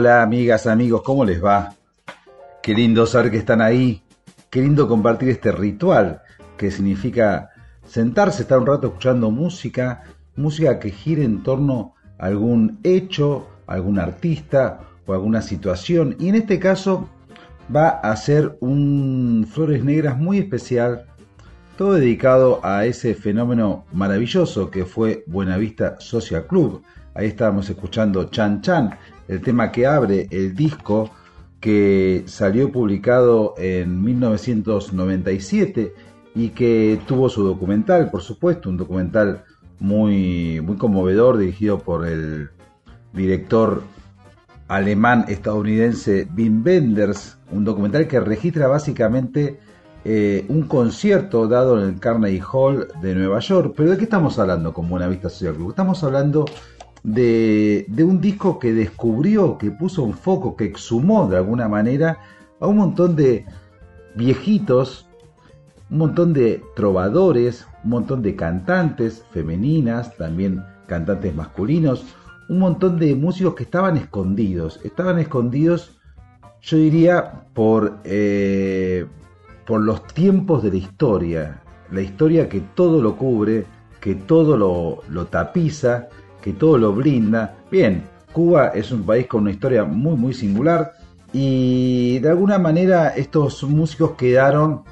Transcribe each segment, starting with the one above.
Hola amigas, amigos, ¿cómo les va? Qué lindo saber que están ahí, qué lindo compartir este ritual que significa sentarse, estar un rato escuchando música, música que gire en torno a algún hecho, a algún artista o alguna situación. Y en este caso va a ser un Flores Negras muy especial, todo dedicado a ese fenómeno maravilloso que fue Buenavista Social Club. Ahí estábamos escuchando Chan Chan, el tema que abre el disco que salió publicado en 1997 y que tuvo su documental, por supuesto, un documental muy, muy conmovedor dirigido por el director alemán estadounidense Wim Wenders, un documental que registra básicamente eh, un concierto dado en el Carnegie Hall de Nueva York. Pero ¿de qué estamos hablando con Buena Vista Social Club? Estamos hablando de, un disco que descubrió, que puso un foco, que exhumó de alguna manera a un montón de viejitos, un montón de trovadores, un montón de cantantes femeninas, también cantantes masculinos, un montón de músicos que estaban escondidos. Estaban escondidos, yo diría, por, eh, por los tiempos de la historia. La historia que todo lo cubre, que todo lo tapiza, todo lo brinda. Bien, Cuba es un país con una historia muy, muy singular. Y de alguna manera estos músicos quedaron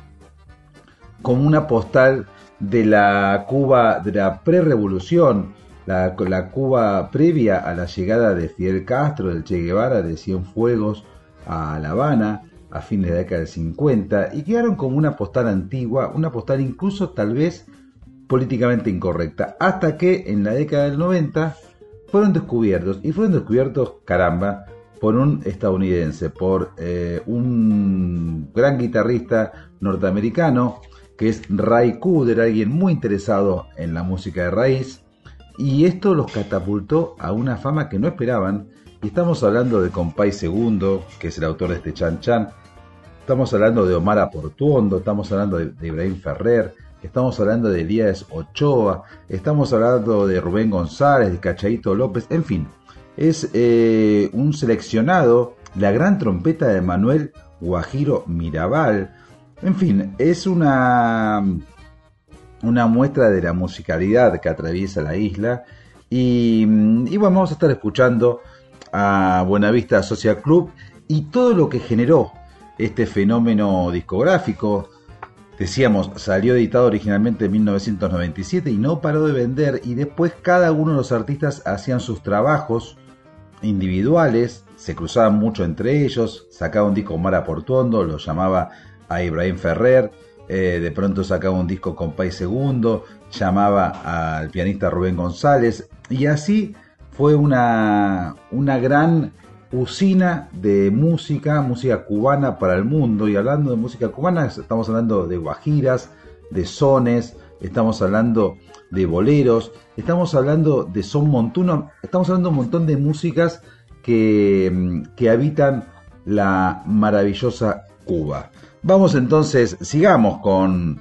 como una postal de la Cuba de la prerevolución, la, la Cuba previa a la llegada de Fidel Castro, del Che Guevara, de Cienfuegos a La Habana a fines de la década del 50 y quedaron como una postal antigua, una postal incluso tal vez políticamente incorrecta, hasta que en la década del 90 fueron descubiertos, y fueron descubiertos, caramba, por un estadounidense, por eh, un gran guitarrista norteamericano, que es Ray Cooder, alguien muy interesado en la música de raíz, y esto los catapultó a una fama que no esperaban. Y estamos hablando de Compay Segundo, que es el autor de este Chan Chan. Estamos hablando de Omar Aportuondo, estamos hablando de, Ibrahim Ferrer, estamos hablando de Elías Ochoa, estamos hablando de Rubén González, de Cachaito López, en fin. Es eh, un seleccionado, la gran trompeta de Manuel Guajiro Mirabal. En fin, es una una muestra de la musicalidad que atraviesa la isla. Y, y bueno, vamos a estar escuchando a Buenavista Social Club y todo lo que generó este fenómeno discográfico. Decíamos, salió editado originalmente en 1997 y no paró de vender y después cada uno de los artistas hacían sus trabajos individuales, se cruzaban mucho entre ellos, sacaba un disco Mara Portuondo, lo llamaba a Ibrahim Ferrer, eh, de pronto sacaba un disco con País Segundo, llamaba al pianista Rubén González, y así fue una, una gran usina de música, música cubana para el mundo. Y hablando de música cubana, estamos hablando de guajiras, de sones, estamos hablando de boleros, estamos hablando de son montuno, estamos hablando de un montón de músicas que, que habitan la maravillosa Cuba. Vamos entonces, sigamos con,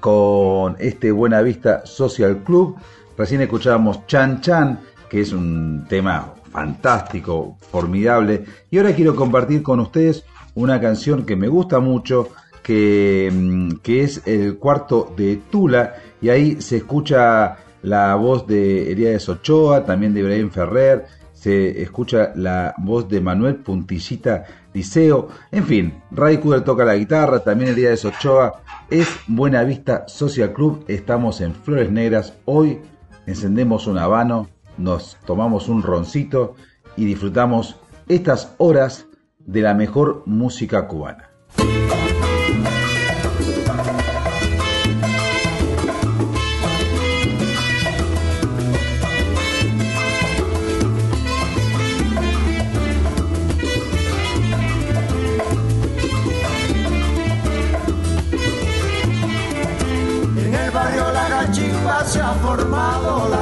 con este Buena Vista Social Club. Recién escuchábamos Chan Chan, que es un tema fantástico, formidable. Y ahora quiero compartir con ustedes una canción que me gusta mucho, que, mm, que es el cuarto de Tula. Y ahí se escucha la voz de Elías Ochoa, también de Ibrahim Ferrer, se escucha la voz de Manuel Puntillita Liceo. En fin, Ray Kuder toca la guitarra, también de Sochoa. Es Buena Vista Social Club, estamos en Flores Negras. Hoy encendemos un habano, nos tomamos un roncito y disfrutamos estas horas de la mejor música cubana. se ha formado la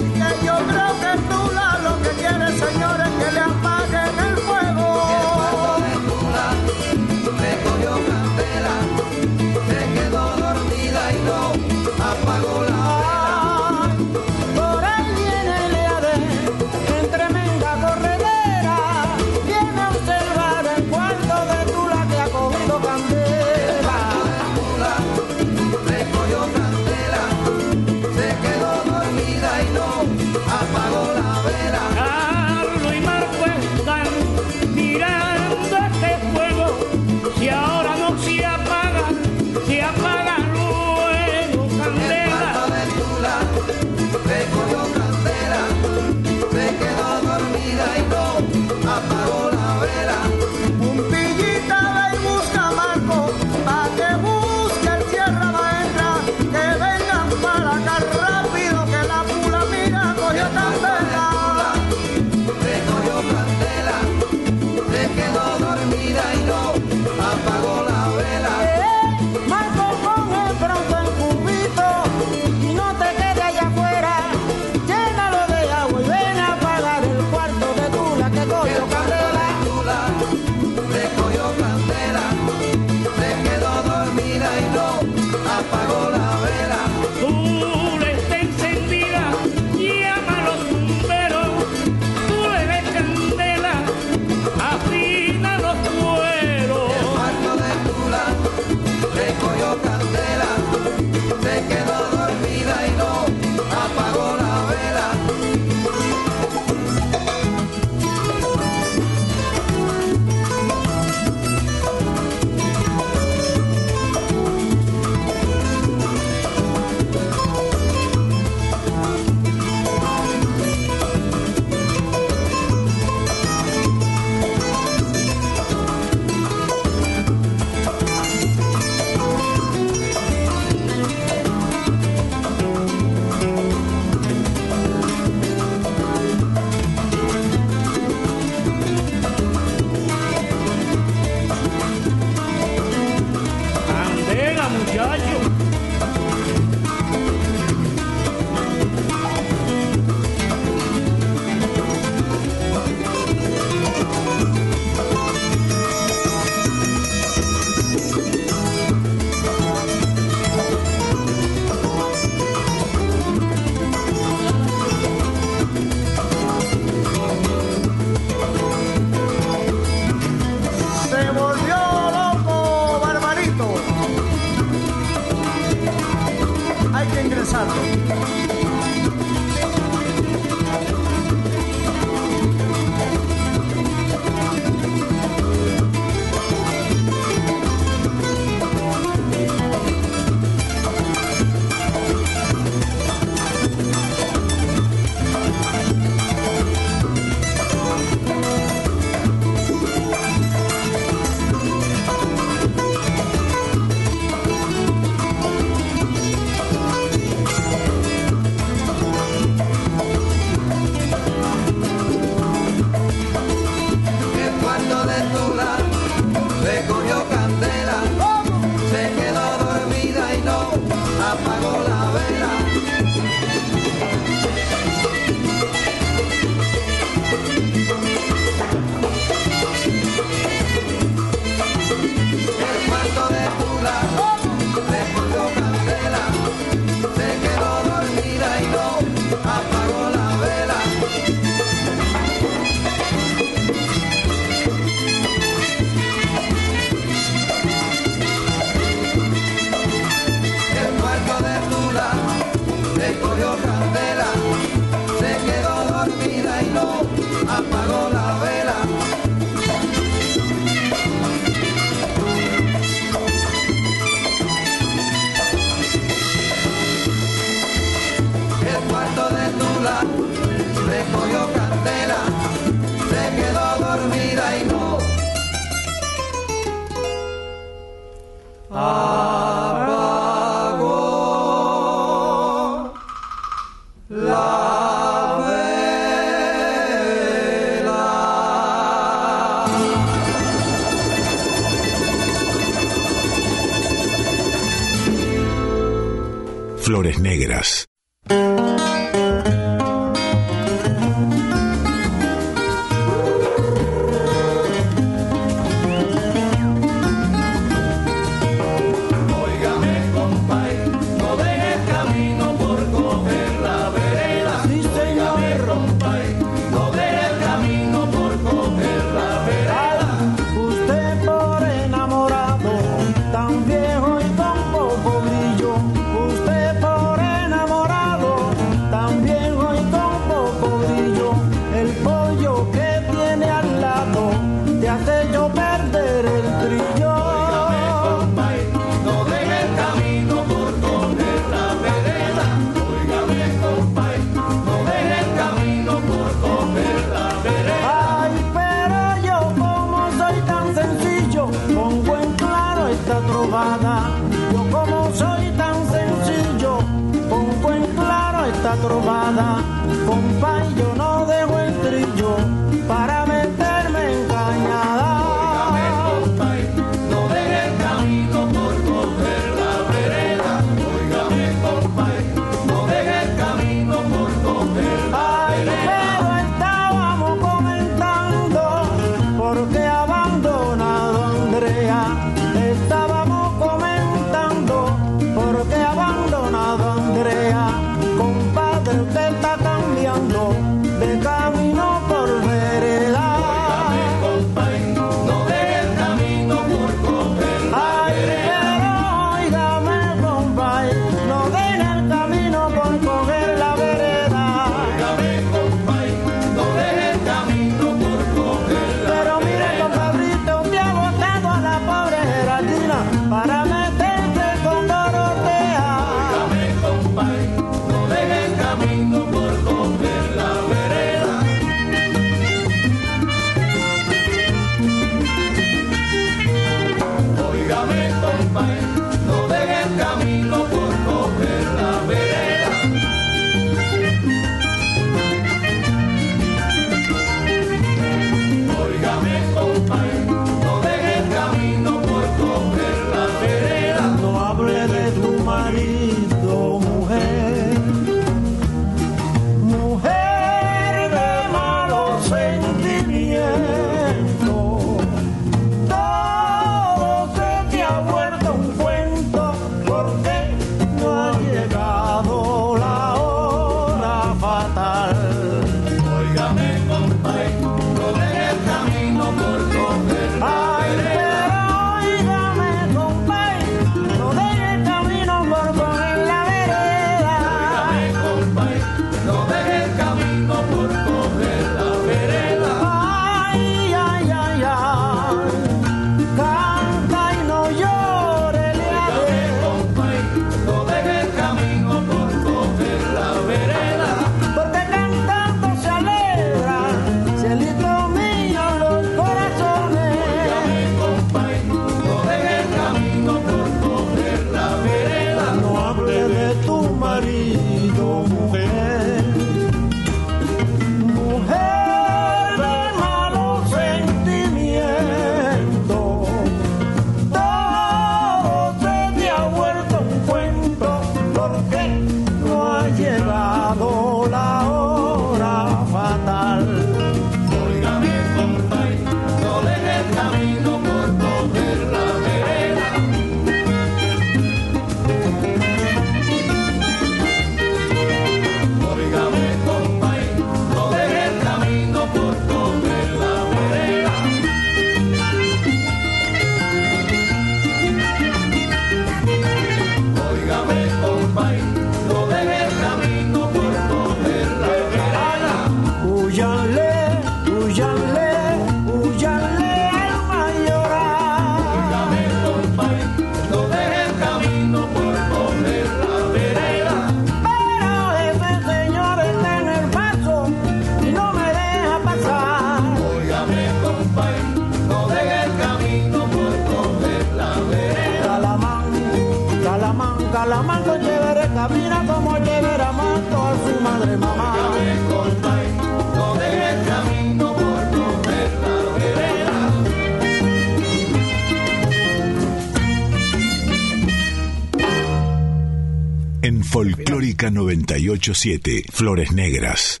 Folclórica 987, Flores Negras.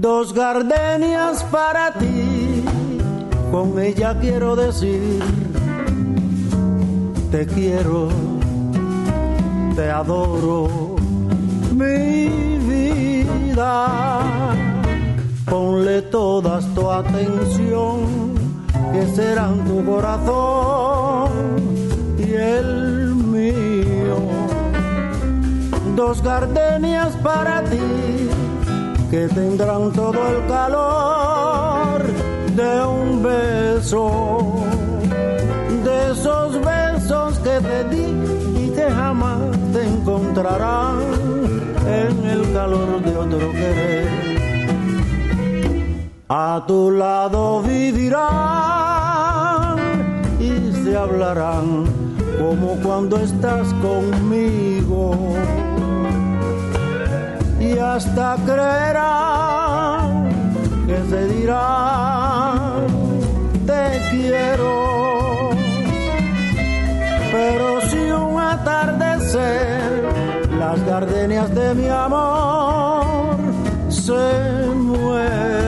Dos gardenias para ti, con ella quiero decir, te quiero, te adoro, mi vida. Ponle toda tu atención, que serán tu corazón y el mío. Dos gardenias para ti que tendrán todo el calor de un beso, de esos besos que te di y que jamás te encontrarán en el calor de otro querer. A tu lado vivirán y se hablarán como cuando estás conmigo y hasta creerán que se dirán te quiero. Pero si un atardecer las gardenias de mi amor se mueren,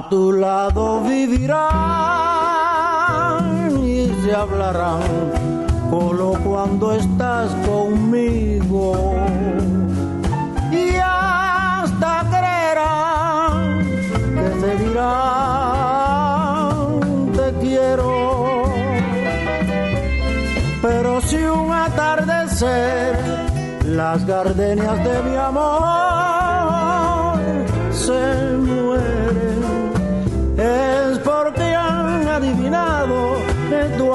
A tu lado vivirán y se hablarán, solo cuando estás conmigo. Y hasta creerán que se dirán, te quiero. Pero si un atardecer las gardenias de mi amor se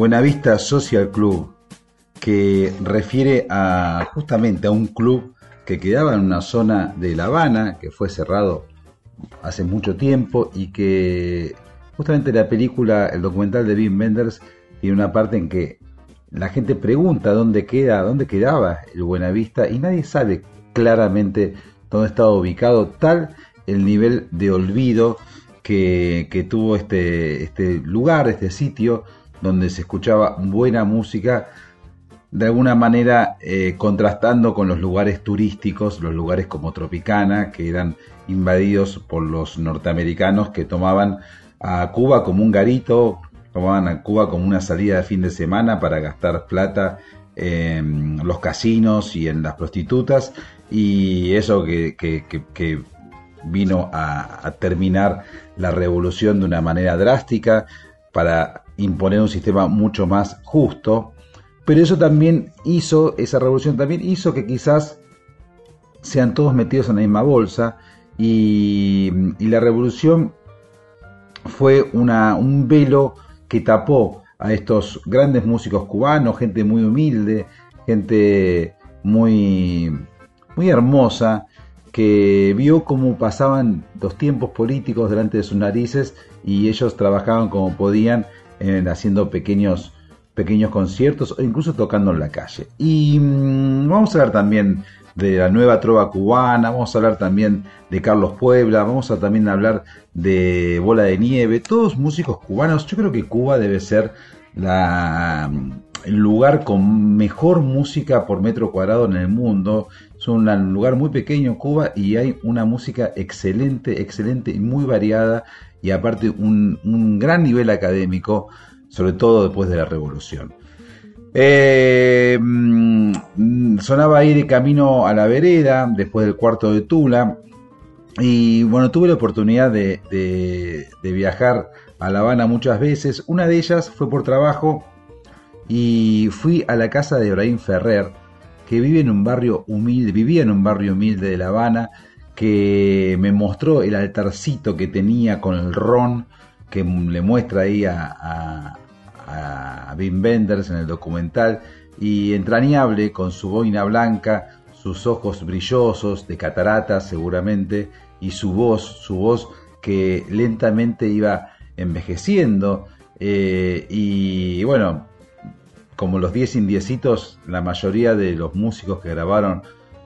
Buenavista Social Club, que refiere a justamente a un club que quedaba en una zona de La Habana, que fue cerrado hace mucho tiempo y que justamente la película, el documental de Wim Wenders, tiene una parte en que la gente pregunta dónde queda, dónde quedaba el Buenavista y nadie sabe claramente dónde estaba ubicado, tal el nivel de olvido que, que tuvo este, este lugar, este sitio, donde se escuchaba buena música, de alguna manera eh, contrastando con los lugares turísticos, los lugares como Tropicana, que eran invadidos por los norteamericanos que tomaban a Cuba como un garito, tomaban a Cuba como una salida de fin de semana para gastar plata en los casinos y en las prostitutas, y eso que, que, vino a, a terminar la revolución de una manera drástica para imponer un sistema mucho más justo, pero eso también hizo, esa revolución también hizo que quizás sean todos metidos en la misma bolsa y, la revolución fue una, un velo que tapó a estos grandes músicos cubanos, gente muy humilde, gente muy, muy hermosa, que vio cómo pasaban los tiempos políticos delante de sus narices y ellos trabajaban como podían en, haciendo pequeños, pequeños conciertos o incluso tocando en la calle. Y mm, vamos a hablar también de la nueva trova cubana, vamos a hablar también de Carlos Puebla, vamos a también hablar de Bola de Nieve, todos músicos cubanos. Yo creo que Cuba debe ser la, el lugar con mejor música por metro cuadrado en el mundo. Es un lugar muy pequeño Cuba y hay una música excelente, excelente y muy variada y aparte un, un gran nivel académico, sobre todo después de la revolución. Eh, mm, sonaba ahí de camino a la vereda, después del cuarto de Tula. Y bueno, tuve la oportunidad de, de, viajar a La Habana muchas veces. Una de ellas fue por trabajo y fui a la casa de Ibrahim Ferrer, que vive en un barrio humilde, vivía en un barrio humilde de La Habana, que me mostró el altarcito que tenía con el ron, que le muestra ahí a, a Wim Wenders en el documental y entrañable con su boina blanca, sus ojos brillosos de cataratas seguramente y su voz, su voz que lentamente iba envejeciendo eh, y bueno, como los 10 indiecitos, la mayoría de los músicos que grabaron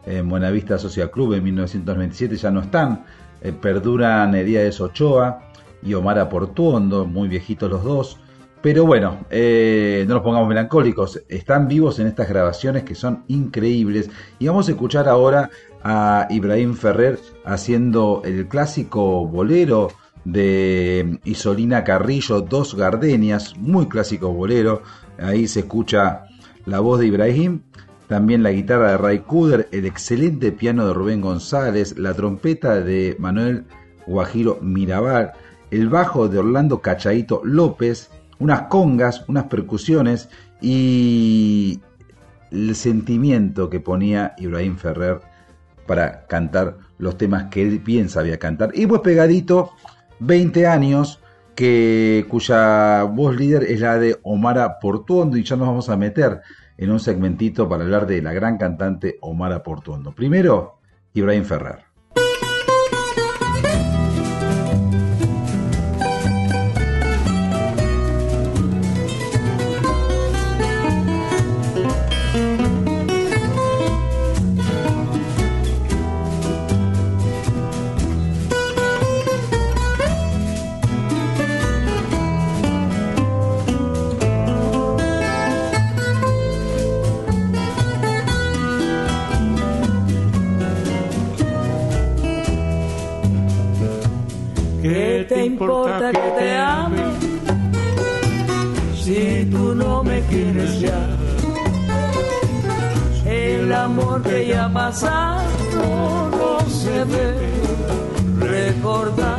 en Buenavista Social Club en 1927 ya no están, eh, perduran de Ochoa y Omar Aportuondo, muy viejitos los dos, pero bueno, eh, no nos pongamos melancólicos, están vivos en estas grabaciones que son increíbles. Y vamos a escuchar ahora a Ibrahim Ferrer haciendo el clásico bolero de Isolina Carrillo, Dos Gardenias, muy clásico bolero. Ahí se escucha la voz de Ibrahim, también la guitarra de Ray Kuder, el excelente piano de Rubén González, la trompeta de Manuel Guajiro Mirabal, el bajo de Orlando Cachaito López, unas congas, unas percusiones y el sentimiento que ponía Ibrahim Ferrer para cantar los temas que él bien sabía cantar. Y pues pegadito, 20 años, que, cuya voz líder es la de Omara Portuondo y ya nos vamos a meter en un segmentito para hablar de la gran cantante Omara Portuondo. Primero, Ibrahim Ferrer. Pasado no se debe recordar.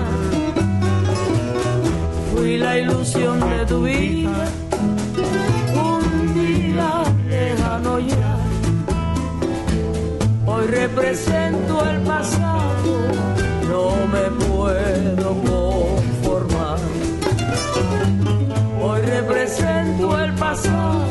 Fui la ilusión de tu vida, un día lejano ya. Hoy represento el pasado, no me puedo conformar. Hoy represento el pasado,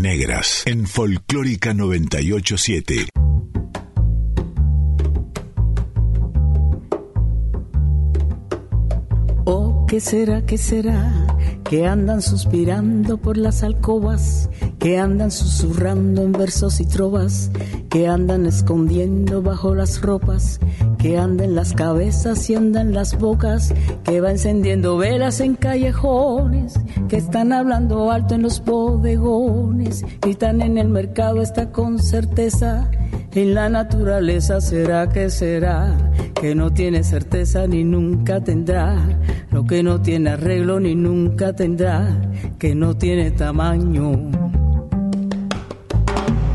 Negras en Folclórica 987. Oh, ¿qué será, qué será? Que andan suspirando por las alcobas, que andan susurrando en versos y trovas, que andan escondiendo bajo las ropas, que andan las cabezas y andan las bocas, que va encendiendo velas en callejones, que están hablando alto en los bodegones, gritan en el mercado está con certeza. En la naturaleza será que será, que no tiene certeza ni nunca tendrá, lo que no tiene arreglo ni nunca tendrá, que no tiene tamaño.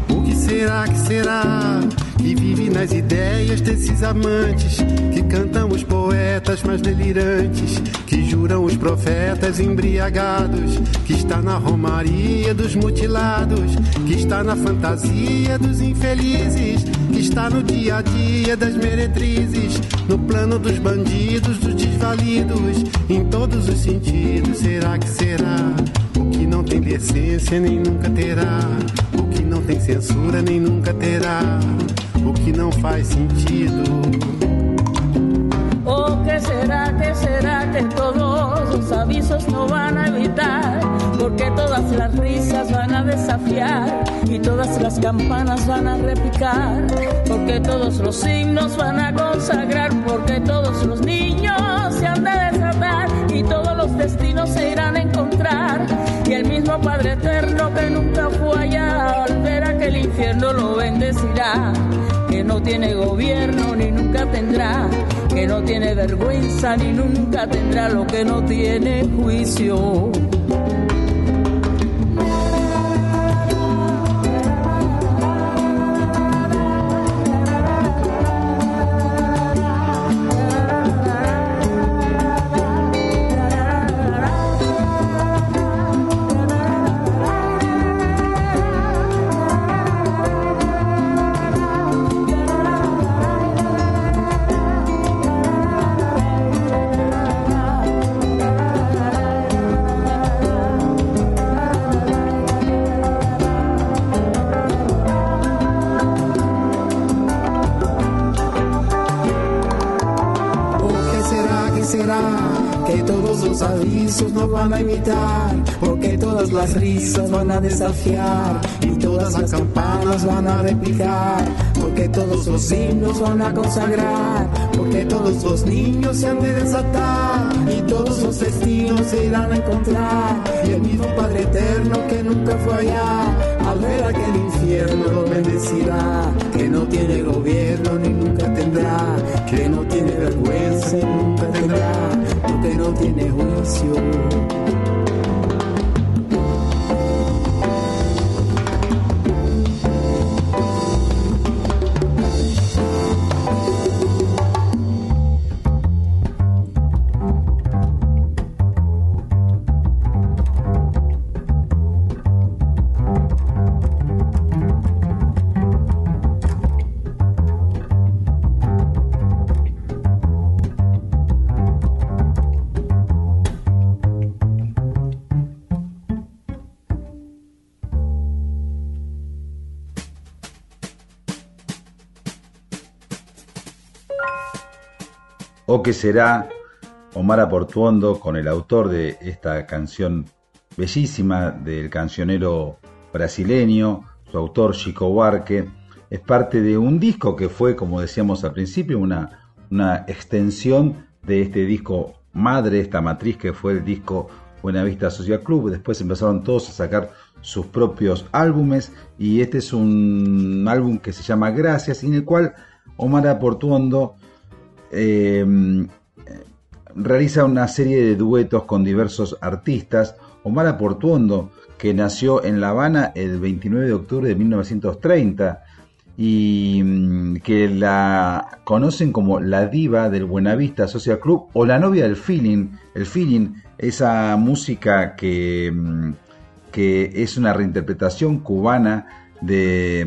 O que será que será que vive nas ideias desses amantes que cantam os poetas mais delirantes, que juram os profetas embriagados, que está na romaria dos mutilados, que está na fantasia dos infelizes, que está no dia a dia das meretrizes, no plano dos bandidos, dos desvalidos, em todos os sentidos. Será que será? O que não tem decência nem nunca terá, o que não tem censura nem nunca terá, o que não faz sentido. Oh, ¿qué será, qué será que todos los avisos no van a evitar? Porque todas las risas van a desafiar y todas las campanas van a repicar. Porque todos los signos van a consagrar, porque todos los niños se han de desatar y todos los destinos se irán a encontrar. Y el mismo Padre Eterno que nunca fue allá, al aquel infierno lo bendecirá. Que no tiene gobierno ni nunca tendrá, que no tiene vergüenza ni nunca tendrá lo que no tiene juicio. Van a desafiar y todas las campanas van a replicar, porque todos los himnos van a consagrar, porque todos los niños se han de desatar y todos los destinos se irán a encontrar y el mismo Padre Eterno que nunca fue allá. Al ver aquel infierno lo bendecirá, que no tiene gobierno ni nunca tendrá, que no tiene vergüenza y nunca tendrá, porque no tiene juicio. Que será Omar Aportuondo con el autor de esta canción bellísima del cancionero brasileño, su autor Chico Buarque, es parte de un disco que fue, como decíamos al principio, una, una extensión de este disco madre, esta matriz que fue el disco Buenavista Social Club. Después empezaron todos a sacar sus propios álbumes y este es un álbum que se llama Gracias, en el cual Omar Aportuondo eh, realiza una serie de duetos con diversos artistas. Omar Aportuondo, que nació en La Habana el 29 de octubre de 1930 y mm, que la conocen como la diva del Buenavista Social Club o la novia del feeling. El feeling, esa música que mm, que es una reinterpretación cubana de,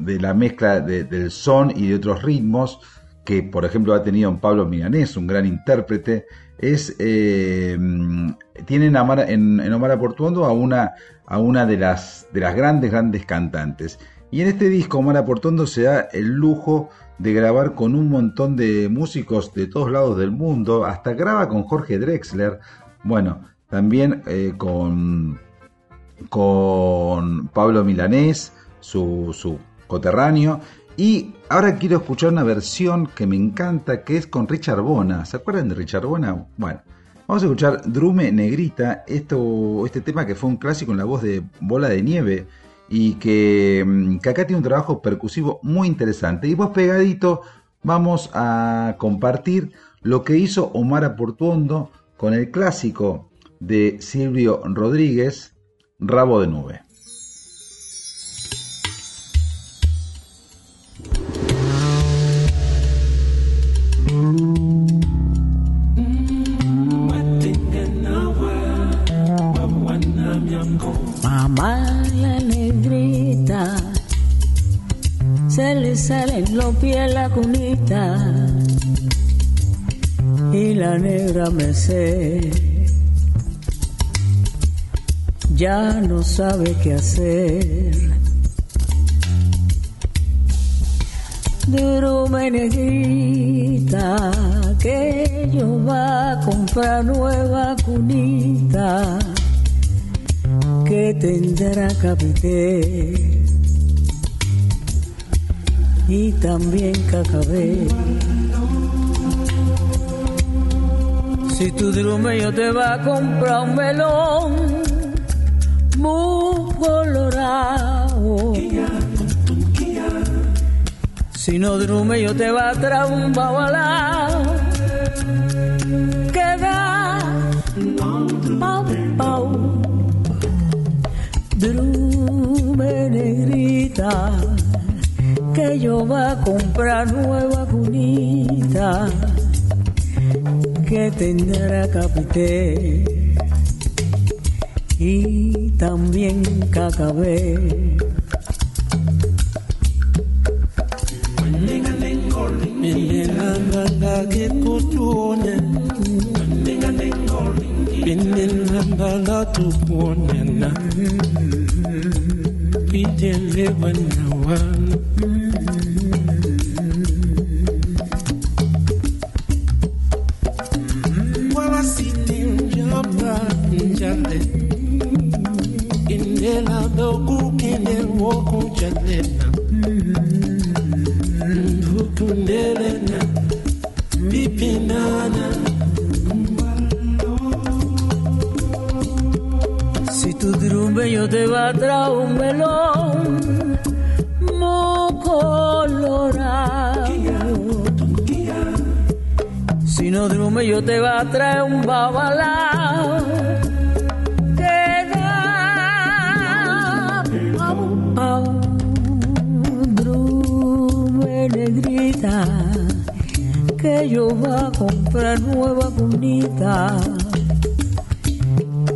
de la mezcla de- del son y de otros ritmos que por ejemplo ha tenido Pablo Milanés, un gran intérprete, es eh, mm, Mara- en, Omar Portuondo a una, a una de, las, de las grandes, grandes cantantes. Y en este disco Omar Portuondo se da el lujo de grabar con un montón de músicos de todos lados del mundo, hasta graba con Jorge Drexler, bueno, también eh, con, con Pablo Milanés, su, su coterráneo, y ahora quiero escuchar una versión que me encanta, que es con Richard Bona. ¿Se acuerdan de Richard Bona? Bueno, vamos a escuchar Drume Negrita, esto, este tema que fue un clásico en la voz de Bola de Nieve y que, mm, que acá tiene un trabajo percusivo muy interesante. Y vos pegadito vamos a compartir lo que hizo Omar Portuondo con el clásico de Silvio Rodríguez, Rabo de Nube. Mamá la negrita, se le salen los pies la cunita y la negra me sé. Ya no sabe qué hacer. Durume negrita, que yo va a comprar nueva cunita que tendrá capité y también cacabé. Si tu drumello te va a comprar un melón muy colorado, si no drumello te va a traer un babalao pau Drume negrita, que yo va a comprar nueva cunita, que tendrá capité y también cacabé. Binilambala tu kuonana, pidelewa na wana. Wala siti njale, indela doku kine woku jalena. Drumbello te va a traer un melón colorado. Si no drumbello te va a traer un babalao. Que au, drume negrita, que yo va a comprar nueva cunita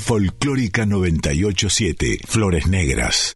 Folclórica 987, Flores Negras.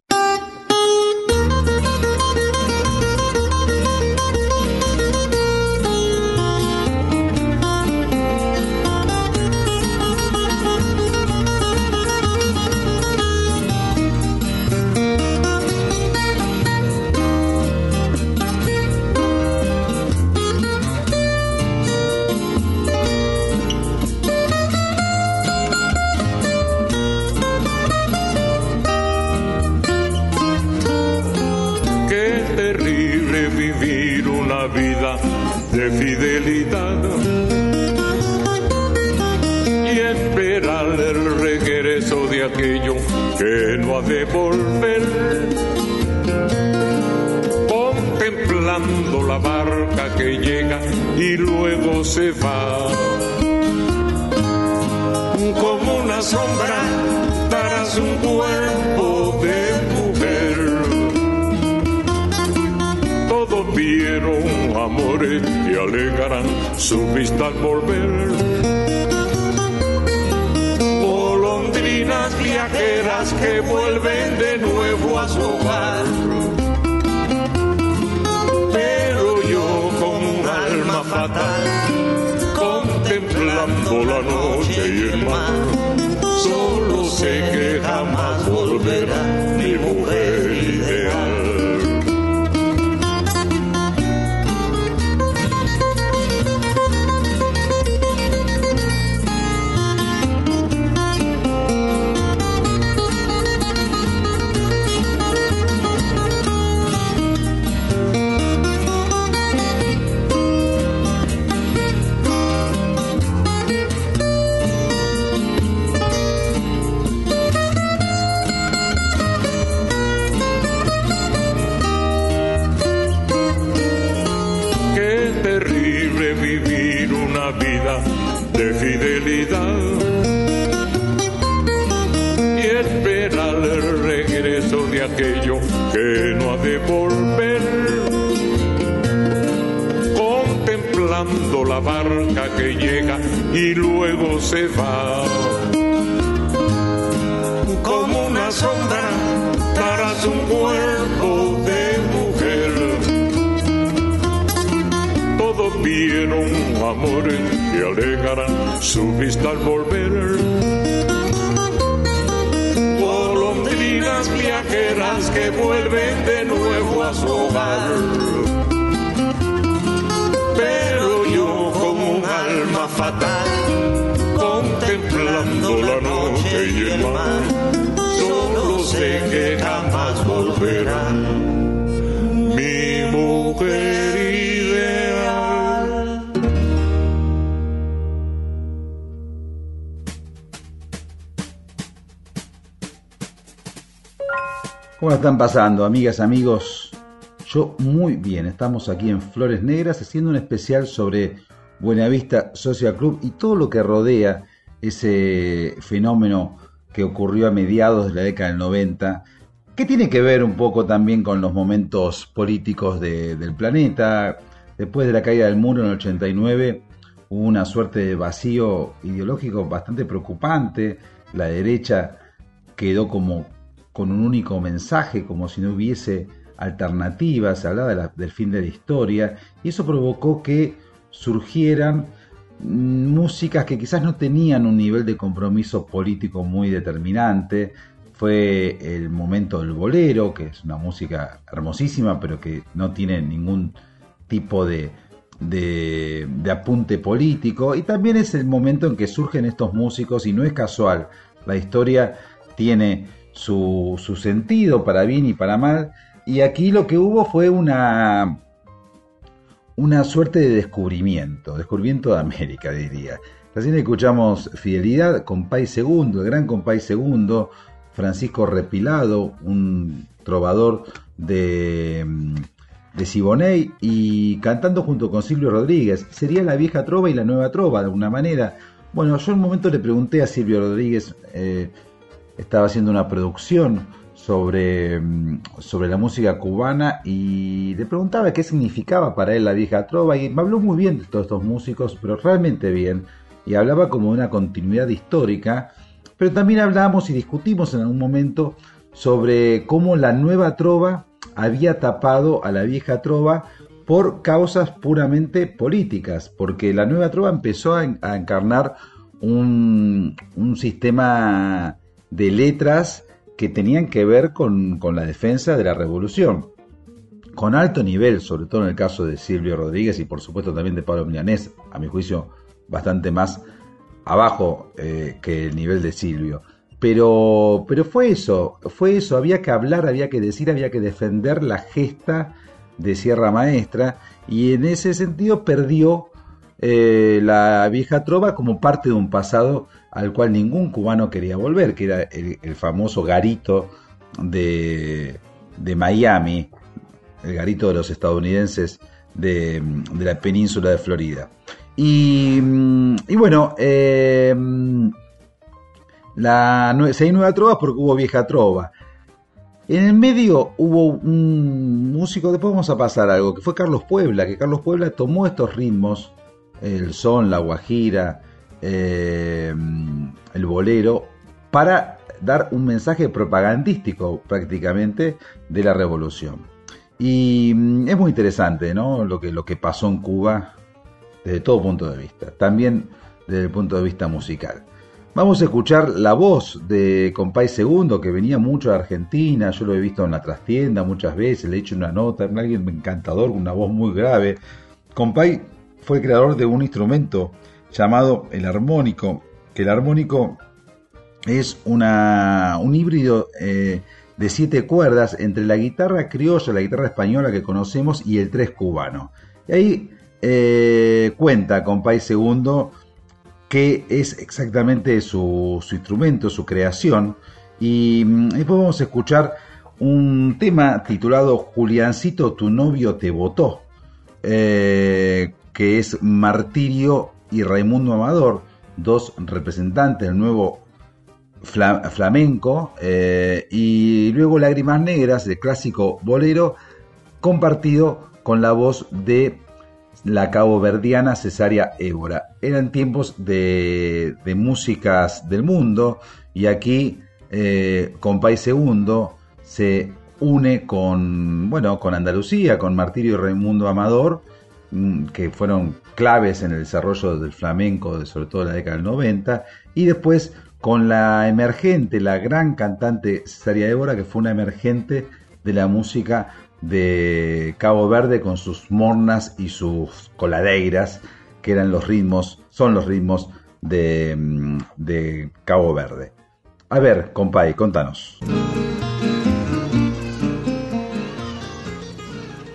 Amigas, amigos? Yo muy bien, estamos aquí en Flores Negras haciendo un especial sobre Buenavista Social Club y todo lo que rodea ese fenómeno que ocurrió a mediados de la década del 90, que tiene que ver un poco también con los momentos políticos de- del planeta. Después de la caída del muro en el 89 hubo una suerte de vacío ideológico bastante preocupante. La derecha quedó como con un único mensaje, como si no hubiese alternativas, se hablaba de la- del fin de la historia, y eso provocó que surgieran músicas que quizás no tenían un nivel de compromiso político muy determinante. Fue el momento del bolero, que es una música hermosísima, pero que no tiene ningún tipo de, de apunte político. Y también es el momento en que surgen estos músicos, y no es casual. La historia tiene su, sentido para bien y para mal. Y aquí lo que hubo fue una, una suerte de descubrimiento, descubrimiento de América, diría. Recién escuchamos Fidelidad, Compay Segundo, el gran Compay Segundo, Francisco Repilado, un trovador de, de Siboney, y cantando junto con Silvio Rodríguez. Sería la vieja trova y la nueva trova, de alguna manera. Bueno, yo en un momento le pregunté a Silvio Rodríguez, eh, estaba haciendo una producción sobre, mm, sobre la música cubana y le preguntaba qué significaba para él la vieja trova y me habló muy bien de todos estos músicos, pero realmente bien, y hablaba como de una continuidad histórica, pero también hablamos y discutimos en algún momento sobre cómo la nueva trova había tapado a la vieja trova por causas puramente políticas, porque la nueva trova empezó a, en- a encarnar un, un sistema de letras que tenían que ver con, con la defensa de la revolución, con alto nivel, sobre todo en el caso de Silvio Rodríguez y por supuesto también de Pablo Milanés, a mi juicio bastante más abajo eh, que el nivel de Silvio. Pero, pero fue eso, fue eso, había que hablar, había que decir, había que defender la gesta de Sierra Maestra y en ese sentido perdió eh, la vieja trova como parte de un pasado al cual ningún cubano quería volver, que era el, famoso garito de, de Miami, el garito de los estadounidenses de, de la península de Florida. Y, mm, y bueno, eh, la, nue- si hay nueva trova porque hubo vieja trova. En el medio hubo un músico, después vamos a pasar algo, que fue Carlos Puebla, que Carlos Puebla tomó estos ritmos, el son, la guajira, eh, el bolero, para dar un mensaje propagandístico prácticamente de la revolución. Y mm, es muy interesante, ¿no? Lo que, lo que pasó en Cuba desde todo punto de vista, también desde el punto de vista musical. Vamos a escuchar la voz de Compay Segundo, que venía mucho de Argentina, yo lo he visto en la trastienda muchas veces, le he hecho una nota, alguien encantador, una voz muy grave. Compay fue el creador de un instrumento llamado el armónico, que el armónico es una, un híbrido eh, de siete cuerdas entre la guitarra criolla, la guitarra española que conocemos y el tres cubano. Y ahí eh, cuenta con Pai Segundo que es exactamente su, su instrumento, su creación. Y mm, después vamos a escuchar un tema titulado Juliancito, tu novio te votó, eh, que es Martirio y Raimundo Amador, dos representantes del nuevo fla- flamenco, eh, y luego Lágrimas Negras, el clásico bolero, compartido con la voz de la caboverdiana Cesárea Évora. Eran tiempos de, de músicas del mundo y aquí eh, Compay Segundo se une con, bueno, con Andalucía, con Martirio y Raimundo Amador, mm, que fueron claves en el desarrollo del flamenco, de, sobre todo en la década del 90, y después con la emergente, la gran cantante Cesaria Évora, que fue una emergente de la música de Cabo Verde con sus mornas y sus coladeiras, que eran los ritmos, son los ritmos de, mm, de Cabo Verde. A ver, compay, contanos.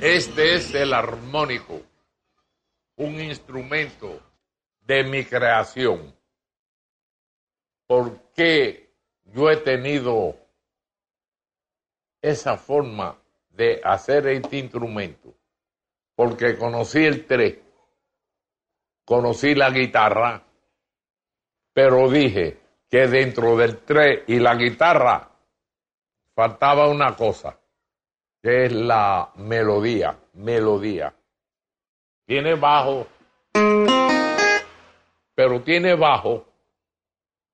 Este es el armónico, un instrumento de mi creación. ¿Por qué yo he tenido esa forma de hacer este instrumento? Porque conocí el tres, conocí la guitarra, pero dije que dentro del tres y la guitarra faltaba una cosa que es la melodía, melodía. Tiene bajo, pero tiene bajo,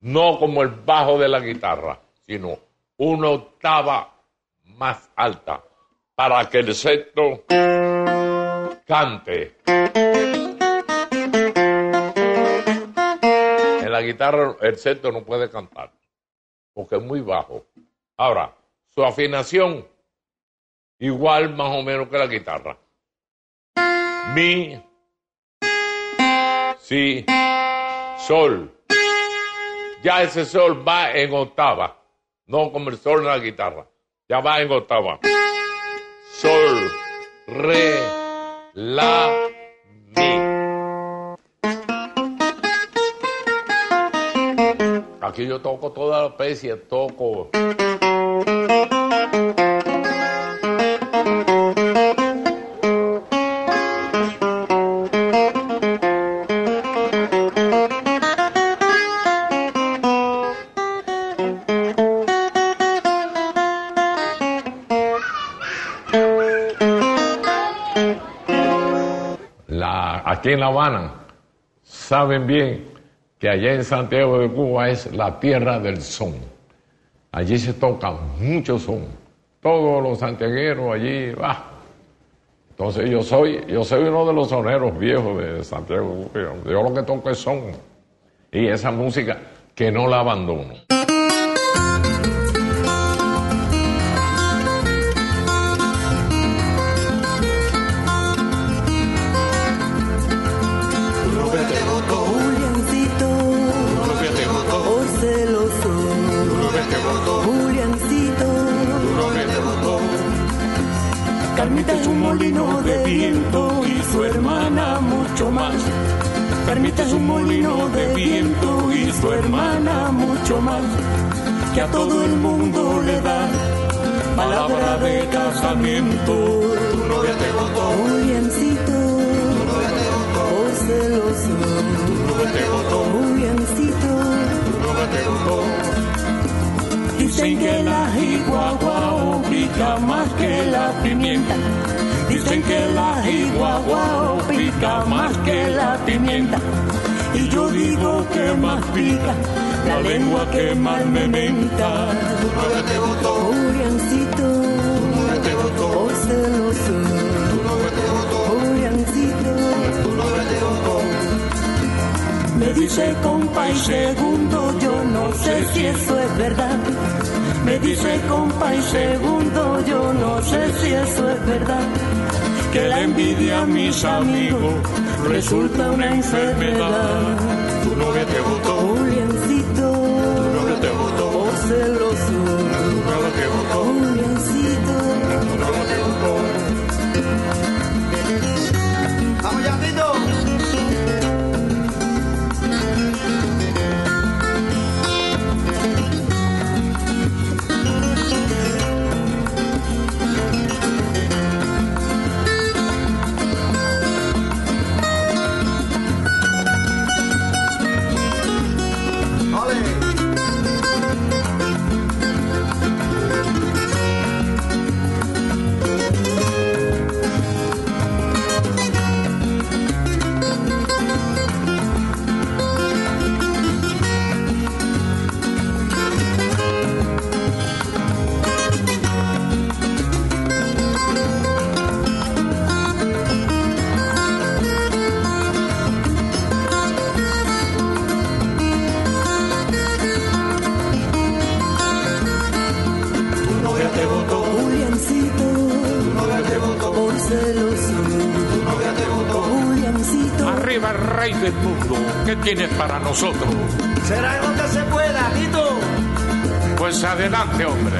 no como el bajo de la guitarra, sino una octava más alta para que el sexto cante. En la guitarra el sexto no puede cantar, porque es muy bajo. Ahora, su afinación igual más o menos que la guitarra. Mi, si, sol. Ya ese sol va en octava, no como el sol de la guitarra. Ya va en octava. Sol, re, la, mi. Aquí yo toco toda la especie, toco. En La Habana saben bien que allá en Santiago de Cuba es la tierra del son. Allí se toca mucho son. Todos los santiagueros allí, va. Entonces yo soy, yo soy uno de los soneros viejos de Santiago. de Cuba. Yo lo que toco es son. Y esa música que no la abandono. Que a todo el mundo le da palabra de casamiento. Tu novia te votó. Juliancito, oh celoso. Juliancito, Dicen que la jiguagua pica más que la pimienta. Dicen que la jiguagua pica más que la pimienta. Y yo digo que más pica la lengua que más me menta. Juliancito, oh celoso. Juliancito, me dice compa y segundo, yo no sé si eso es verdad. Me dice compa y segundo, yo no sé si eso es verdad. Que la envidia a mis amigos resulta una enfermedad. Tu novia te votó. Juliancito. Tu novia te votó. Celoso. Tu novia te votó. ¿Qué tienes para nosotros? Será lo que se pueda, Tito. Pues adelante, hombre.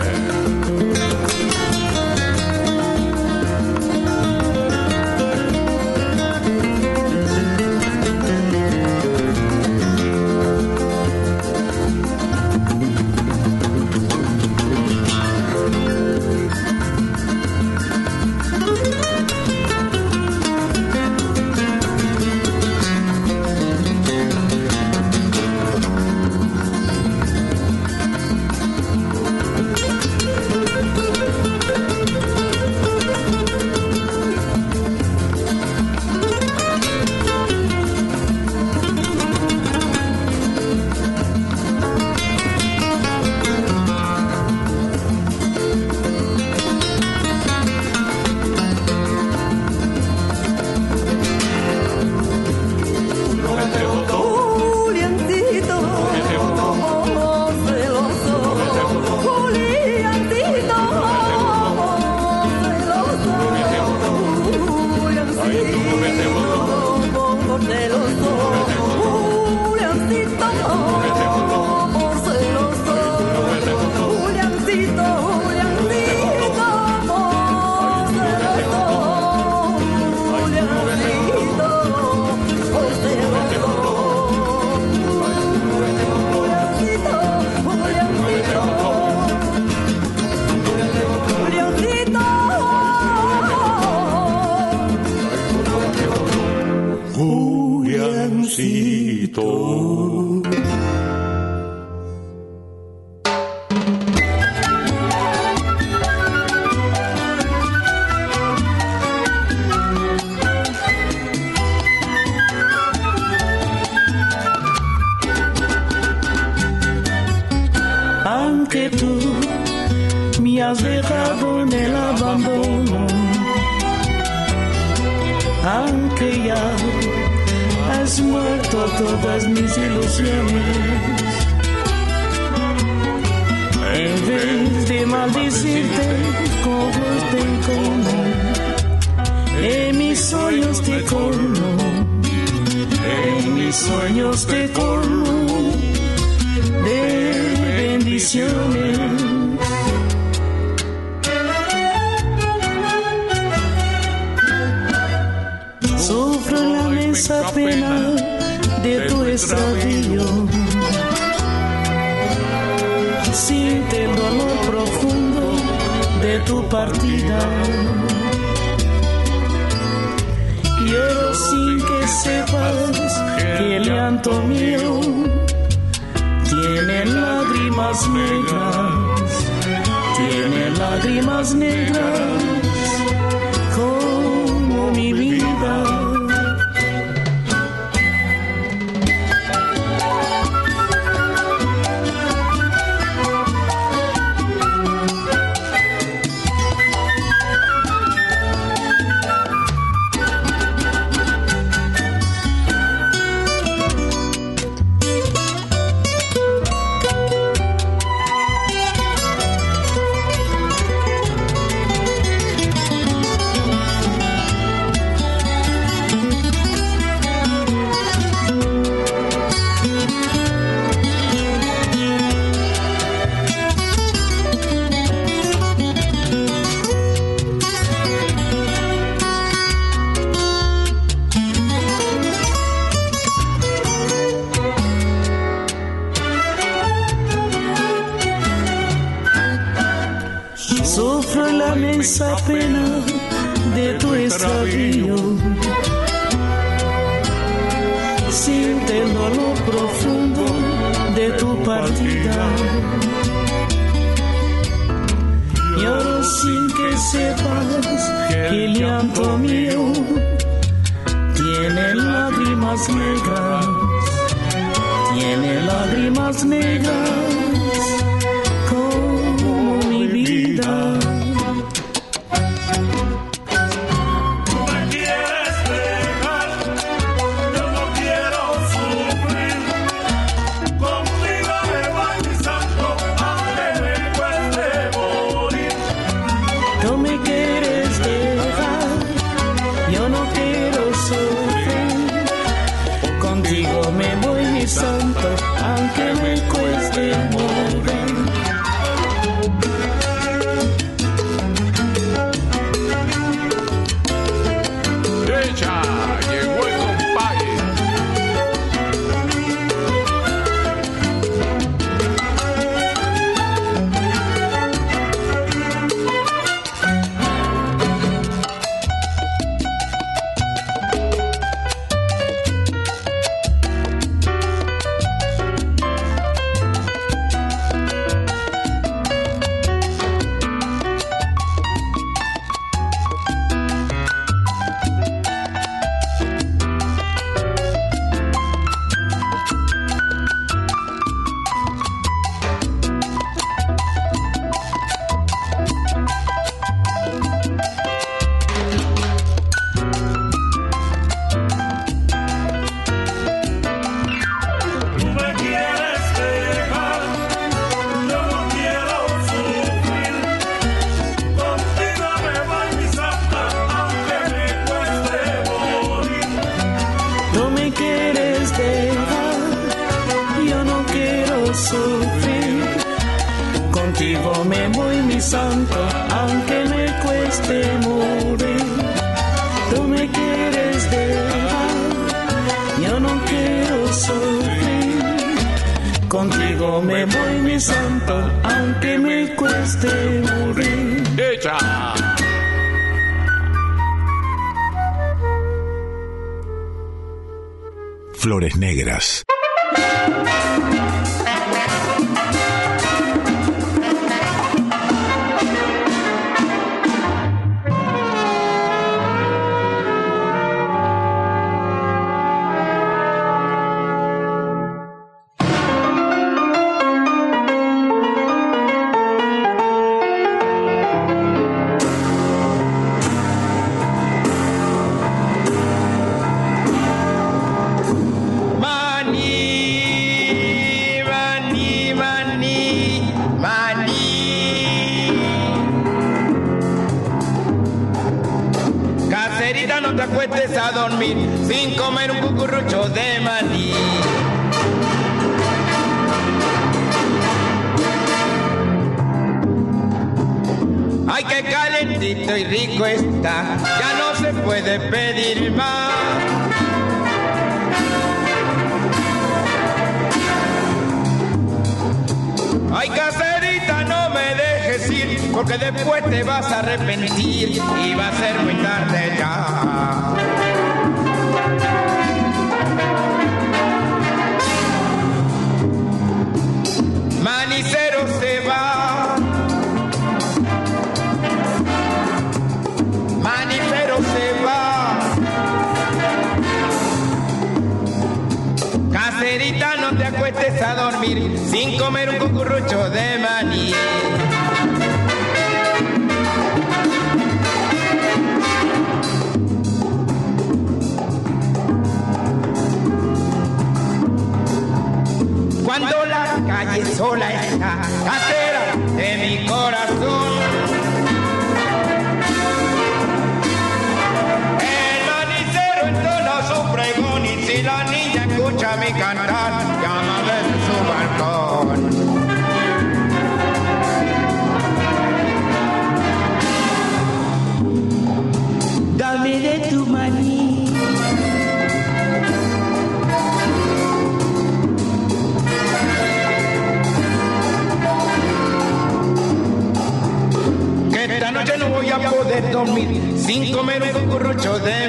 menos un currucho de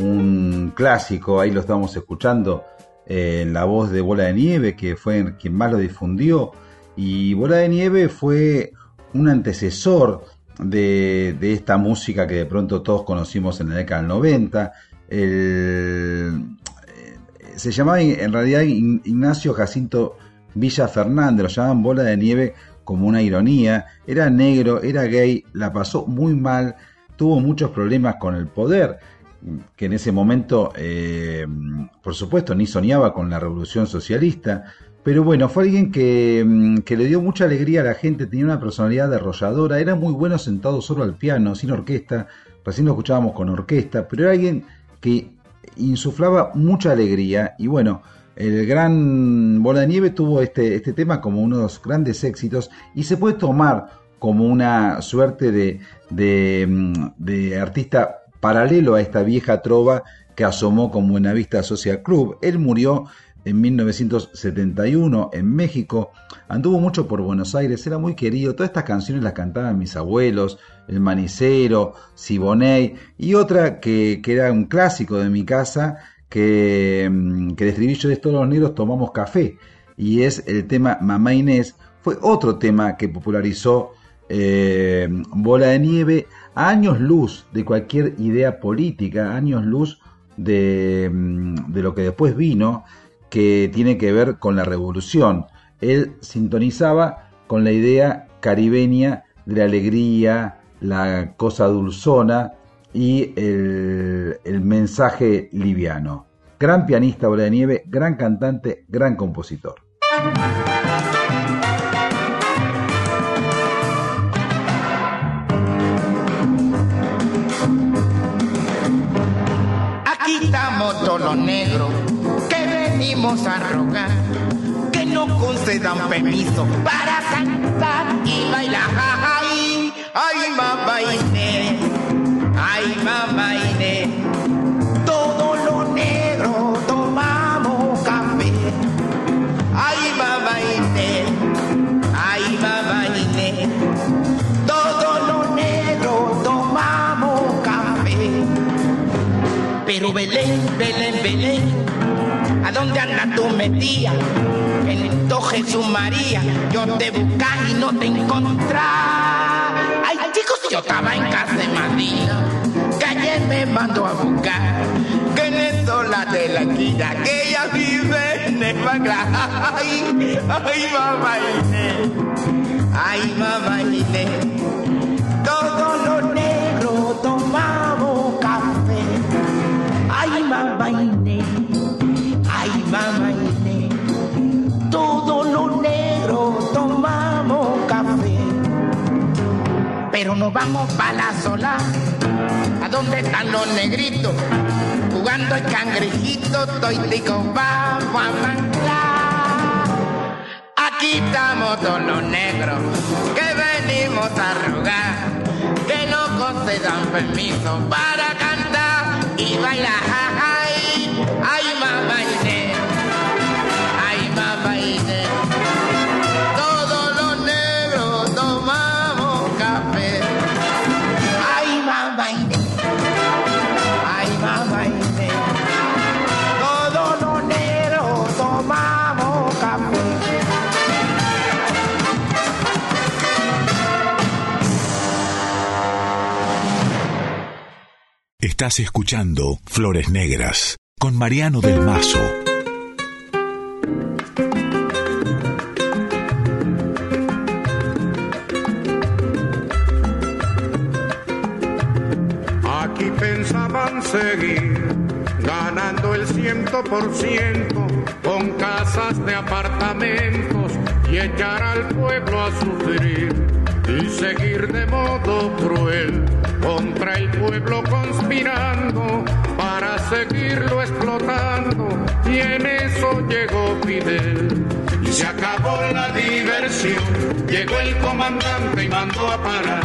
Un clásico, ahí lo estamos escuchando, en la voz de Bola de Nieve, que fue quien más lo difundió. Y Bola de Nieve fue un antecesor de, esta música que de pronto todos conocimos en la década del 90. Eh, se llamaba en realidad Ignacio Jacinto Villa Fernández, lo llamaban Bola de Nieve como una ironía. Era negro, era gay, la pasó muy mal tuvo muchos problemas con el poder, que en ese momento, eh, por supuesto, ni soñaba con la revolución socialista, pero bueno, fue alguien que, mm, que, le dio mucha alegría a la gente, tenía una personalidad arrolladora, era muy bueno sentado solo al piano, sin orquesta, recién lo escuchábamos con orquesta, pero era alguien que insuflaba mucha alegría y bueno, el gran Bola de Nieve tuvo este, este tema como uno de los grandes éxitos y se puede tomar como una suerte de, mm, de artista paralelo a esta vieja trova que asomó con Buenavista Social Club. Él murió en 1971 en México, anduvo mucho por Buenos Aires, era muy querido, todas estas canciones las cantaban mis abuelos, El Manicero, Siboney y otra que, que era un clásico de mi casa, que, mm, que el estribillo de todos los negros tomamos café y es el tema Mamá Inés, fue otro tema que popularizó eh, Bola de Nieve a años luz de cualquier idea política, años luz de, mm, de lo que después vino, que tiene que ver con la revolución. Él sintonizaba con la idea caribeña de la alegría, la cosa dulzona y el, el mensaje liviano. Gran pianista Bola de Nieve, gran cantante, gran compositor. Los negros que venimos a rogar que no concedan permiso para cantar y bailar. Ay, ay, mamá Inés, ay, mamá Inés, todos los negros tomamos café. Ay, mamá Inés, ay, mamá Inés, todos los negros tomamos café. Pero Belén, Belén, ¿a dónde andas tú metida? En esto Jesús María, yo te buscaba y no te encontraba. Ay, chicos, yo estaba en casa de María, que ayer me mandó a buscar, que en eso la de la esquina, que ella vive en el. Ay, ay, mamá Inés, ay, mamá Inés, mamá ay, mamá Inés, todos los negros tomamos café. Pero nos vamos para la sola, ¿a dónde están los negritos? Jugando el cangrejito, estoy tico, vamos a manglar. Aquí estamos todos los negros que venimos a rogar que no concedan permiso para cantar y bailar. Ay, mamá Inés, ay, mamá Inés. Todos los negros tomamos café. Ay, mamá Inés, ay, mamá Inés. Todos los negros tomamos café. Estás escuchando Flores Negras con Mariano del Mazo. Aquí pensaban seguir ganando el ciento por ciento con casas de apartamentos y echar al pueblo a sufrir y seguir de modo cruel contra el pueblo conspirando seguirlo explotando y en eso llegó Fidel. Y se acabó la diversión, llegó el comandante y mandó a parar.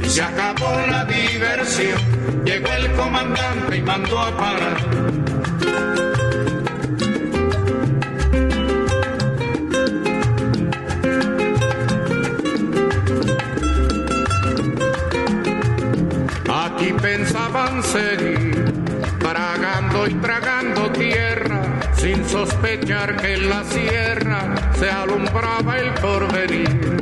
Y se acabó la diversión, llegó el comandante y mandó a parar. Aquí pensaban seguir, tragando y tragando tierra, sin sospechar que en la sierra se alumbraba el porvenir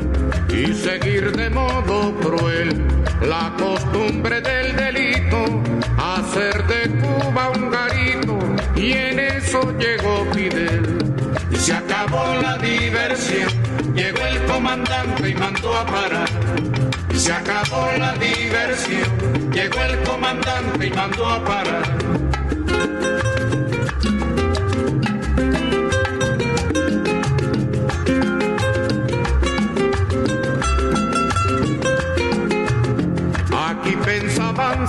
y seguir de modo cruel la costumbre del delito hacer de Cuba un garito, y en eso llegó Fidel. Y se acabó la diversión, llegó el comandante y mandó a parar. Se acabó la diversión, llegó el comandante y mandó a parar.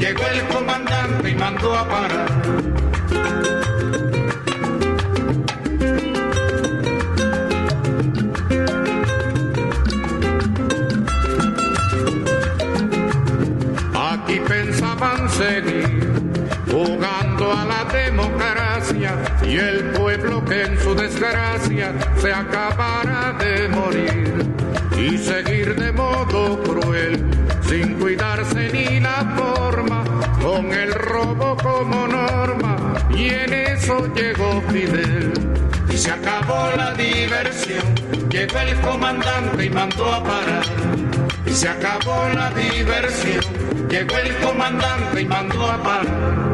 llegó el comandante y mandó a parar. Aquí pensaban seguir jugando a la democracia y el pueblo que en su desgracia se acabara de morir y seguir de modo cruel sin cuidarse como norma y en eso llegó Fidel. Y se acabó la diversión llegó el comandante y mandó a parar. Y se acabó la diversión llegó el comandante y mandó a parar.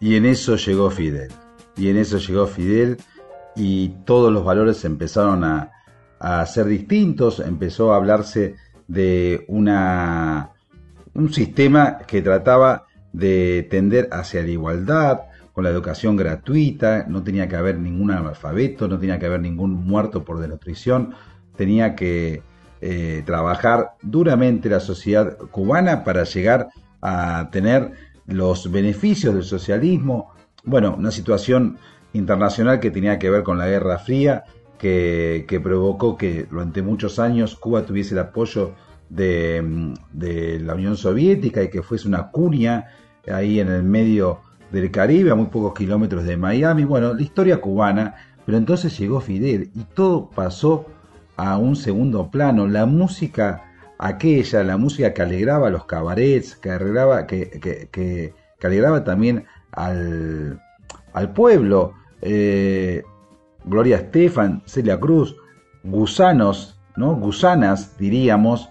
Y en eso llegó Fidel. Y en eso llegó Fidel y todos los valores empezaron a, a ser distintos, empezó a hablarse de una, un sistema que trataba de tender hacia la igualdad, con la educación gratuita, no tenía que haber ningún analfabeto, no tenía que haber ningún muerto por desnutrición, tenía que eh, trabajar duramente la sociedad cubana para llegar a tener los beneficios del socialismo, bueno, una situación internacional que tenía que ver con la Guerra Fría, que, provocó que durante muchos años Cuba tuviese el apoyo de, la Unión Soviética y que fuese una cuña ahí en el medio del Caribe, a muy pocos kilómetros de Miami. Bueno, la historia cubana, pero entonces llegó Fidel y todo pasó a un segundo plano. La música aquella, la música que alegraba los cabarets, que alegraba, que, que alegraba también al, al pueblo. Eh, Gloria Estefan, Celia Cruz, gusanos, ¿no? Gusanas, diríamos,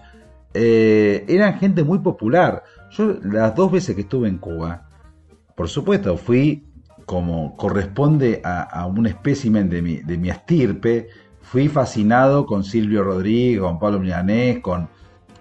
eh, eran gente muy popular. Yo las dos veces que estuve en Cuba, por supuesto, fui como corresponde a, un espécimen de mi, de mi estirpe, fui fascinado con Silvio Rodríguez, con Pablo Milanés, con,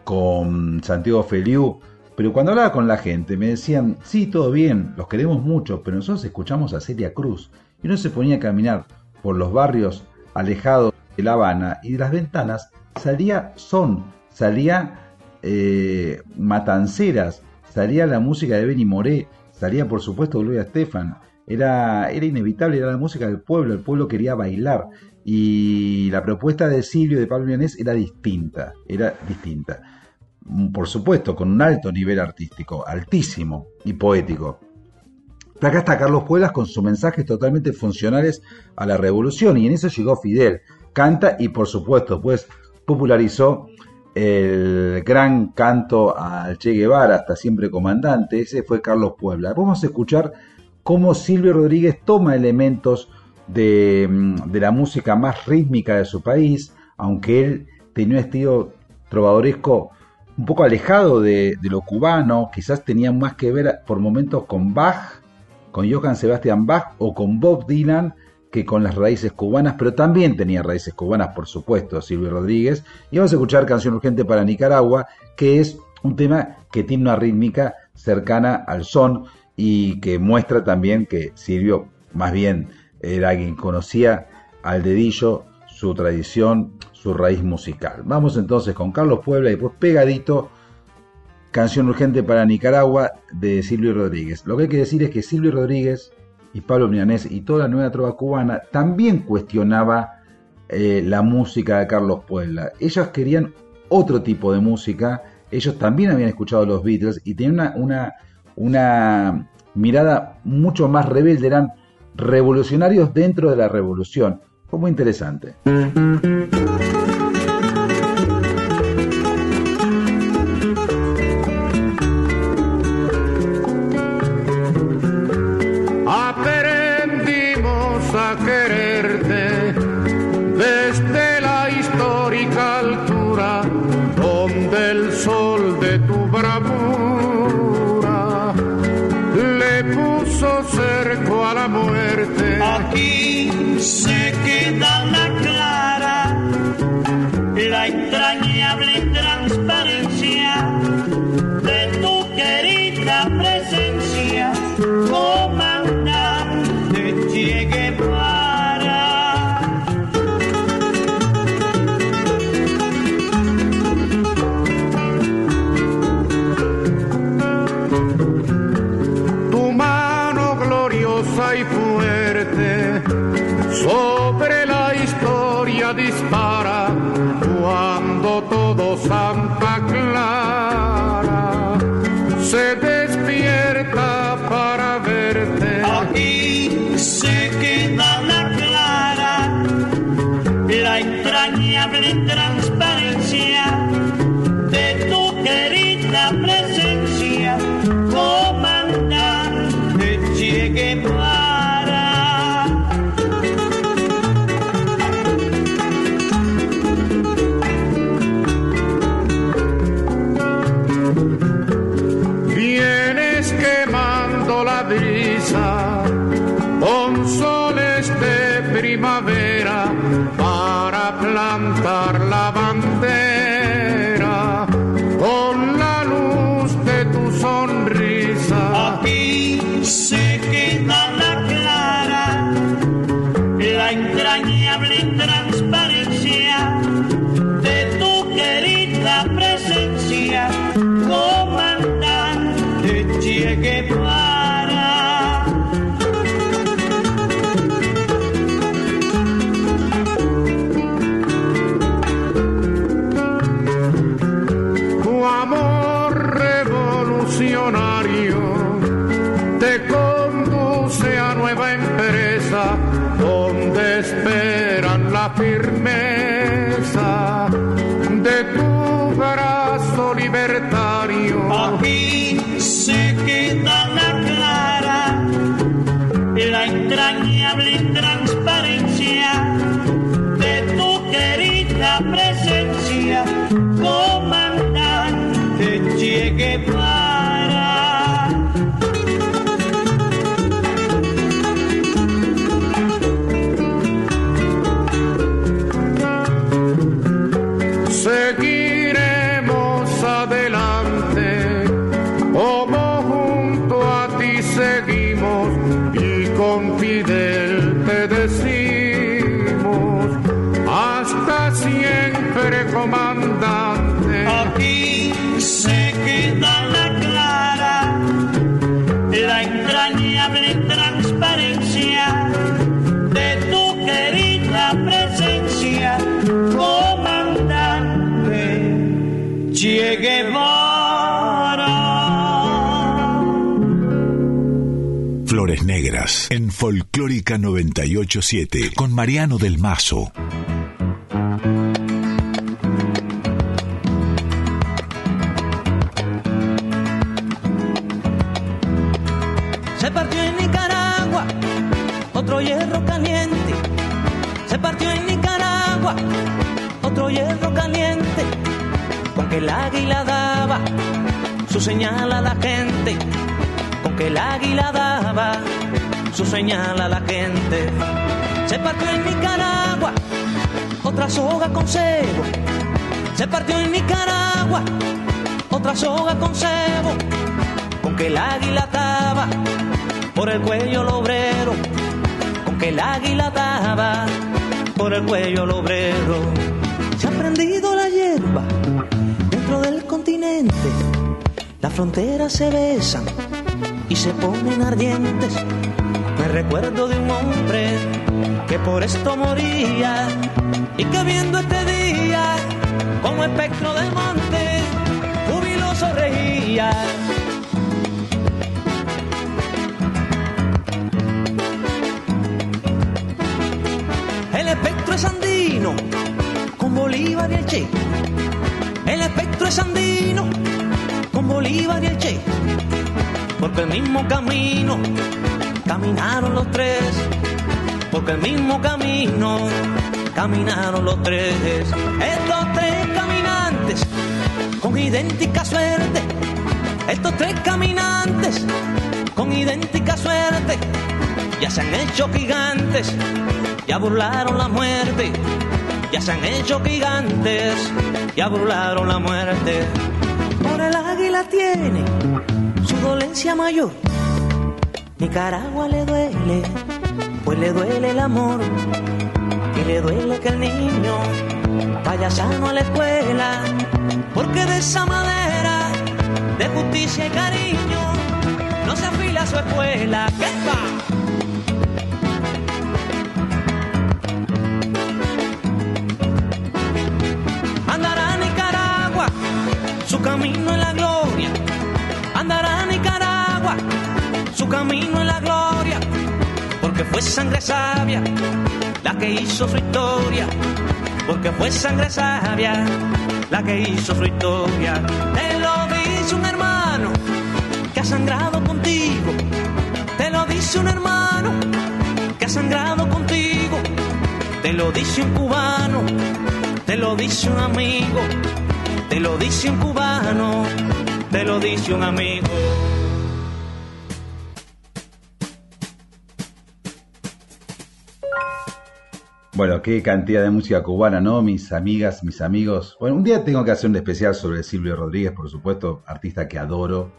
con Santiago Feliu, pero cuando hablaba con la gente me decían, sí, todo bien, los queremos mucho, pero nosotros escuchamos a Celia Cruz. Y uno se ponía a caminar por los barrios alejados de La Habana y de las ventanas salía son, salía eh, matanceras, salía la música de Benny Moré, salía por supuesto Gloria Estefan. Era, era inevitable, era la música del pueblo, el pueblo quería bailar y la propuesta de Silvio de Pablo Milanés era distinta, era distinta. Por supuesto, con un alto nivel artístico, altísimo y poético. Acá está Carlos Puelas con sus mensajes totalmente funcionales a la revolución y en eso llegó Fidel. Canta y por supuesto pues popularizó el gran canto al Che Guevara, hasta siempre comandante, ese fue Carlos Puebla. Vamos a escuchar cómo Silvio Rodríguez toma elementos de, de, la música más rítmica de su país, aunque él tenía un estilo trovadoresco un poco alejado de, lo cubano, quizás tenía más que ver por momentos con Bach, con Johann Sebastian Bach o con Bob Dylan que con las raíces cubanas, pero también tenía raíces cubanas, por supuesto, Silvio Rodríguez. Y vamos a escuchar Canción Urgente para Nicaragua, que es un tema que tiene una rítmica cercana al son y que muestra también que Silvio más bien era quien conocía al dedillo su tradición, su raíz musical. Vamos entonces con Carlos Puebla y pues pegadito Canción Urgente para Nicaragua de Silvio Rodríguez. Lo que hay que decir es que Silvio Rodríguez y Pablo Milanés y toda la nueva trova cubana también cuestionaba eh, la música de Carlos Puebla. Ellos querían otro tipo de música. Ellos también habían escuchado los Beatles y tenían una, una, una mirada mucho más rebelde. Eran revolucionarios dentro de la revolución. Fue muy interesante. Aquí Negras en Folclórica 987 con Mariano del Mazo. Partió en Nicaragua otra soga con cebo. Se partió en Nicaragua otra soga con cebo. Con que el águila daba por el cuello al obrero, con que el águila daba por el cuello al obrero. Se ha prendido la hierba dentro del continente, las fronteras se besan y se ponen ardientes. Me recuerdo de un hombre que por esto moría y que viendo este día como espectro del monte jubiloso reía. El espectro es andino con Bolívar y el Che. El espectro es andino con Bolívar y el Che. Porque el mismo camino caminaron los tres. Porque el mismo camino caminaron los tres. Estos tres caminantes con idéntica suerte. Estos tres caminantes con idéntica suerte. Ya se han hecho gigantes, ya burlaron la muerte. Ya se han hecho gigantes, ya burlaron la muerte. Por el águila tiene su dolencia mayor. Nicaragua le duele, pues le duele el amor. Y le duele que el niño vaya sano a la escuela. Porque de esa madera de justicia y cariño no se afila su escuela. ¿Qué fue sangre sabia la que hizo su historia. Porque fue sangre sabia la que hizo su historia. Te lo dice un hermano que ha sangrado contigo. Te lo dice un hermano que ha sangrado contigo. Te lo dice un cubano te lo dice un amigo, te lo dice un cubano, te lo dice un amigo. Bueno, qué cantidad de música cubana, ¿no? Mis amigas, mis amigos. Bueno, un día tengo que hacer un especial sobre Silvio Rodríguez, por supuesto, artista que adoro,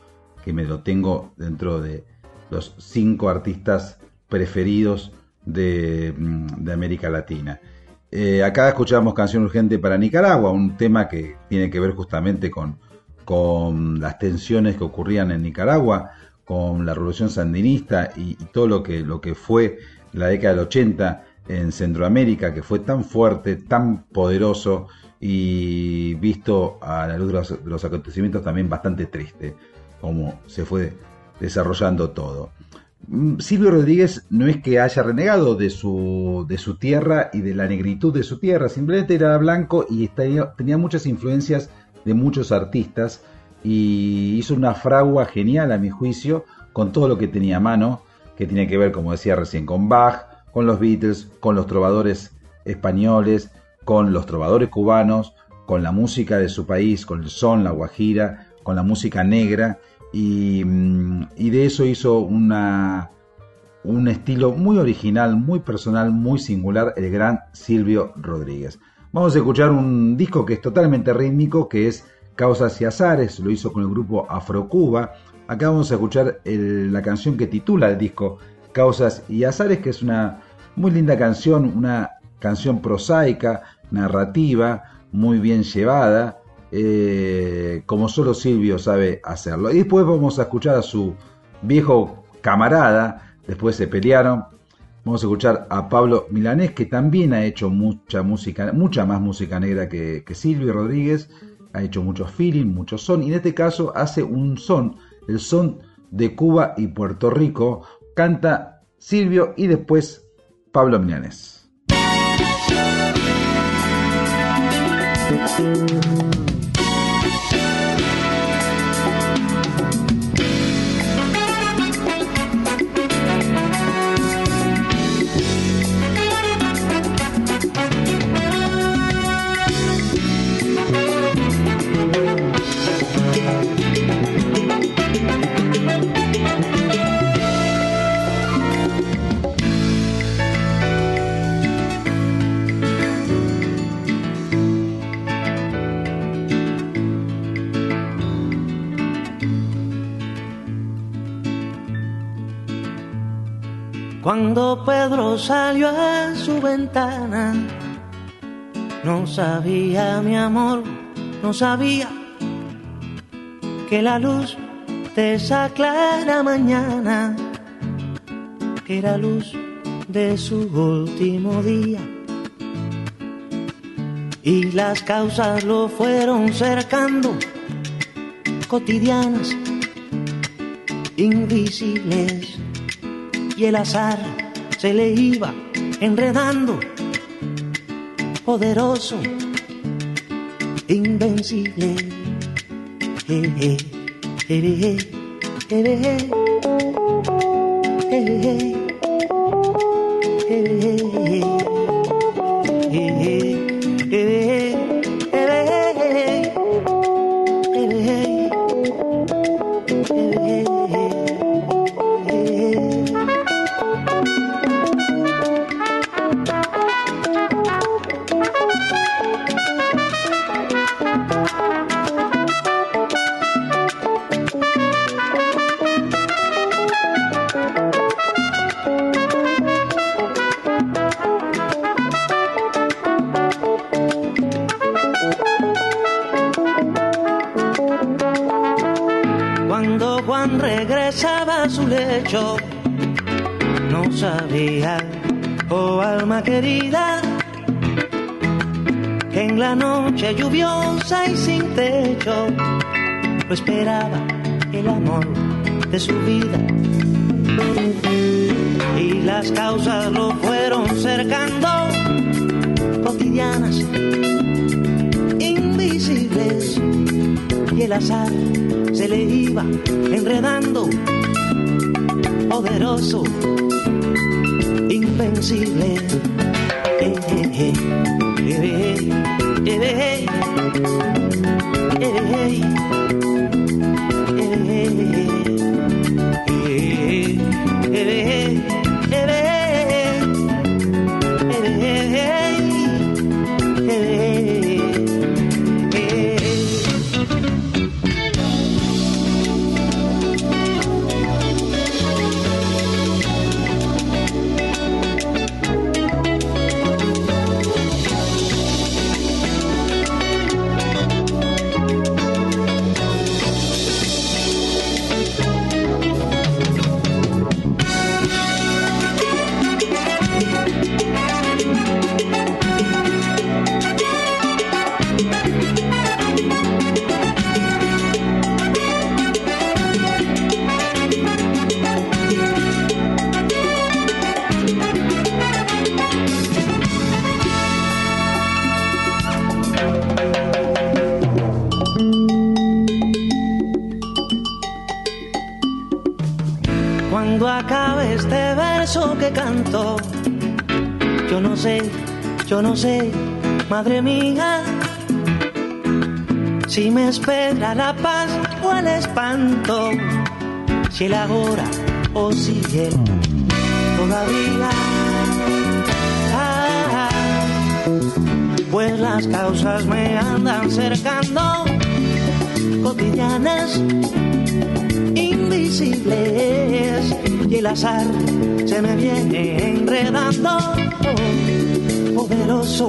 que me lo tengo dentro de los cinco artistas preferidos de, mm, América Latina. Eh, acá escuchamos Canción Urgente para Nicaragua, un tema que tiene que ver justamente con, con las tensiones que ocurrían en Nicaragua, con la revolución sandinista y, y todo lo que, lo que fue la década del 80 en Centroamérica, que fue tan fuerte, tan poderoso y visto a la luz de los, acontecimientos también bastante triste, como se fue desarrollando todo. Mm, Silvio Rodríguez no es que haya renegado de su, de su tierra y de la negritud de su tierra, simplemente era blanco y tenía, tenía muchas influencias de muchos artistas y hizo una fragua genial a mi juicio con todo lo que tenía a mano, que tiene que ver, como decía recién, con Bach, con los Beatles, con los trovadores españoles, con los trovadores cubanos, con la música de su país, con el son, la guajira, con la música negra y, mm, y de eso hizo una, un estilo muy original, muy personal, muy singular, el gran Silvio Rodríguez. Vamos a escuchar un disco que es totalmente rítmico, que es Causas y Azares, lo hizo con el grupo Afrocuba. Acá vamos a escuchar la canción que titula el disco Causas y Azares, que es una muy linda canción, una canción prosaica, narrativa, muy bien llevada, eh, como solo Silvio sabe hacerlo. Y después vamos a escuchar a su viejo camarada, después se pelearon. Vamos a escuchar a Pablo Milanés, que también ha hecho mucha música, mucha más música negra que, Silvio Rodríguez, ha hecho muchos feeling, mucho son, y en este caso hace un son, el son de Cuba y Puerto Rico, canta Silvio y después Pablo Milanés. Cuando Pedro salió a su ventana, no sabía mi amor, no sabía que la luz de esa clara mañana era luz de su último día. Y las causas lo fueron cercando, cotidianas, invisibles, y el azar se le iba enredando, poderoso, invencible. Eh, eh, eh, oh alma querida, que en la noche lluviosa y sin techo lo esperaba el amor de su vida. Y las causas lo fueron cercando, cotidianas, invisibles, y el azar se le iba enredando, poderoso, invencible. Eh, eh, eh, madre mía, si me espera la paz o el espanto, si el ahora o si el todavía. Pues las causas me andan cercando, cotidianas invisibles y el azar se me viene enredando, poderoso,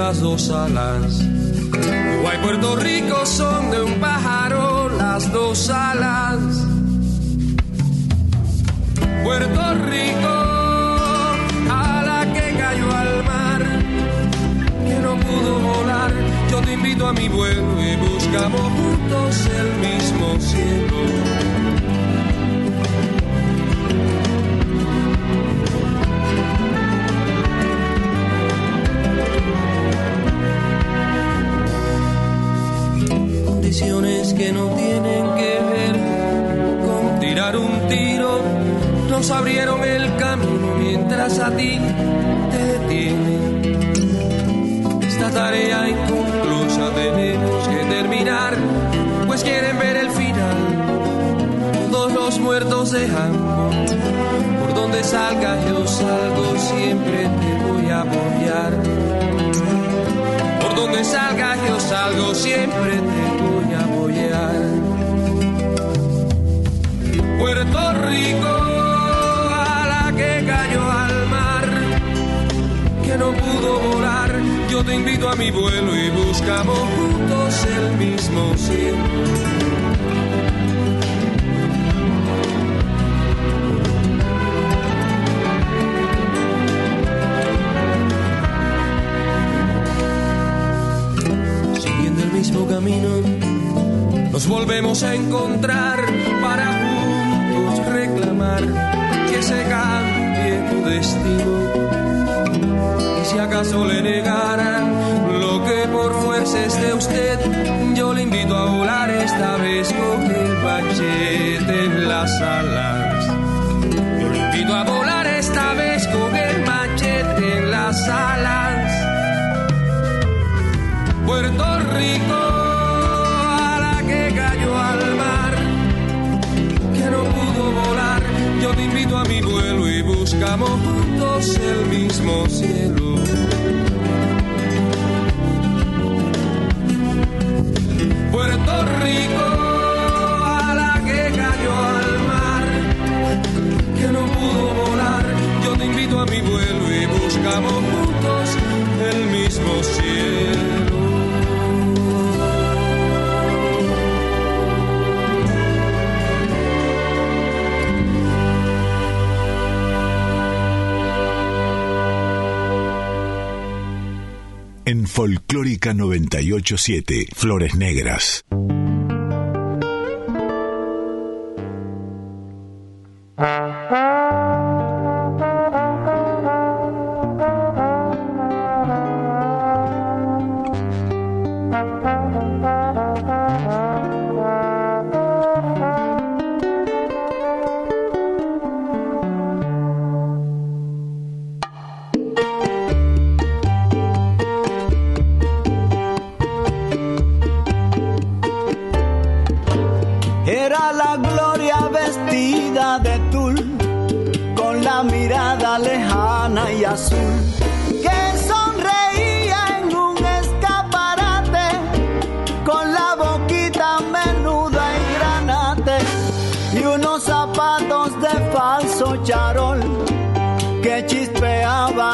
las dos alas Cuba y Puerto Rico son de un pájaro las dos alas. Puerto Rico, a la que cayó al mar, que no pudo volar. Yo te invito a mi vuelo y buscamos juntos el mismo cielo. Condiciones que no tienen que ver con tirar un tiro, nos abrieron el camino mientras a ti te detienen. Esta tarea inconclusa tenemos que terminar, pues quieren ver el final. Todos los muertos de hambre, por donde salga yo salgo, siempre te voy a apoyar. Por donde salga yo salgo, siempre te voy a no pudo volar, yo te invito a mi vuelo y buscamos juntos el mismo cielo. Siguiendo el mismo camino, nos volvemos a encontrar para juntos reclamar que se cambie tu destino. Y si acaso le negaran lo que por fuerza es de usted, yo le invito a volar esta vez con el machete en las alas. Yo le invito a volar esta vez con el machete en las alas. Puerto Rico, a la que cayó al mar, que no pudo volar, yo te invito y buscamos juntos el mismo cielo. Puerto Rico, a la que cayó al mar, que no pudo volar, Folclórica 987, Flores Negras.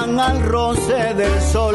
Al roce del sol.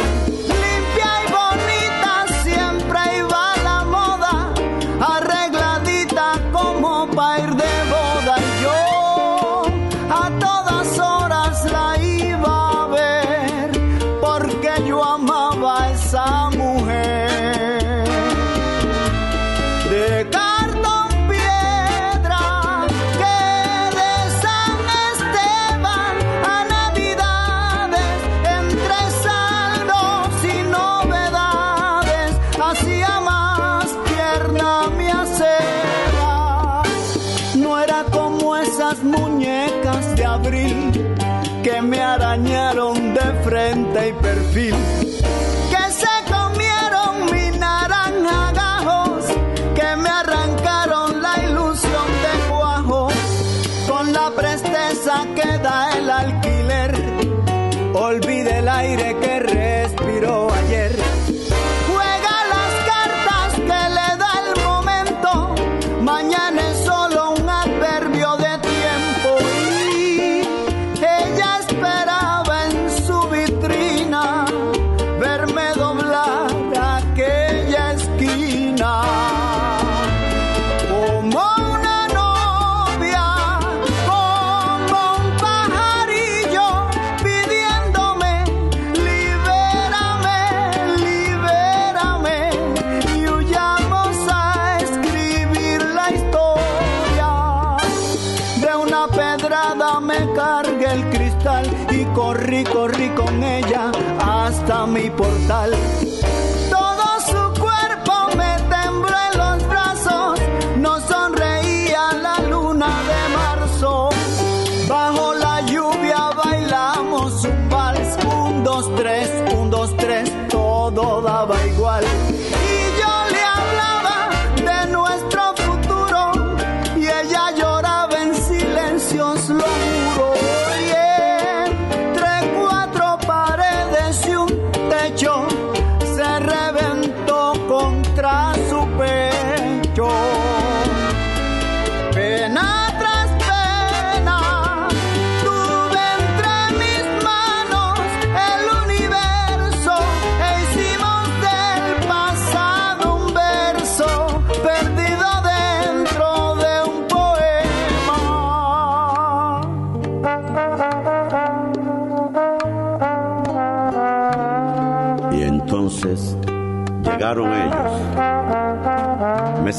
Mi portal.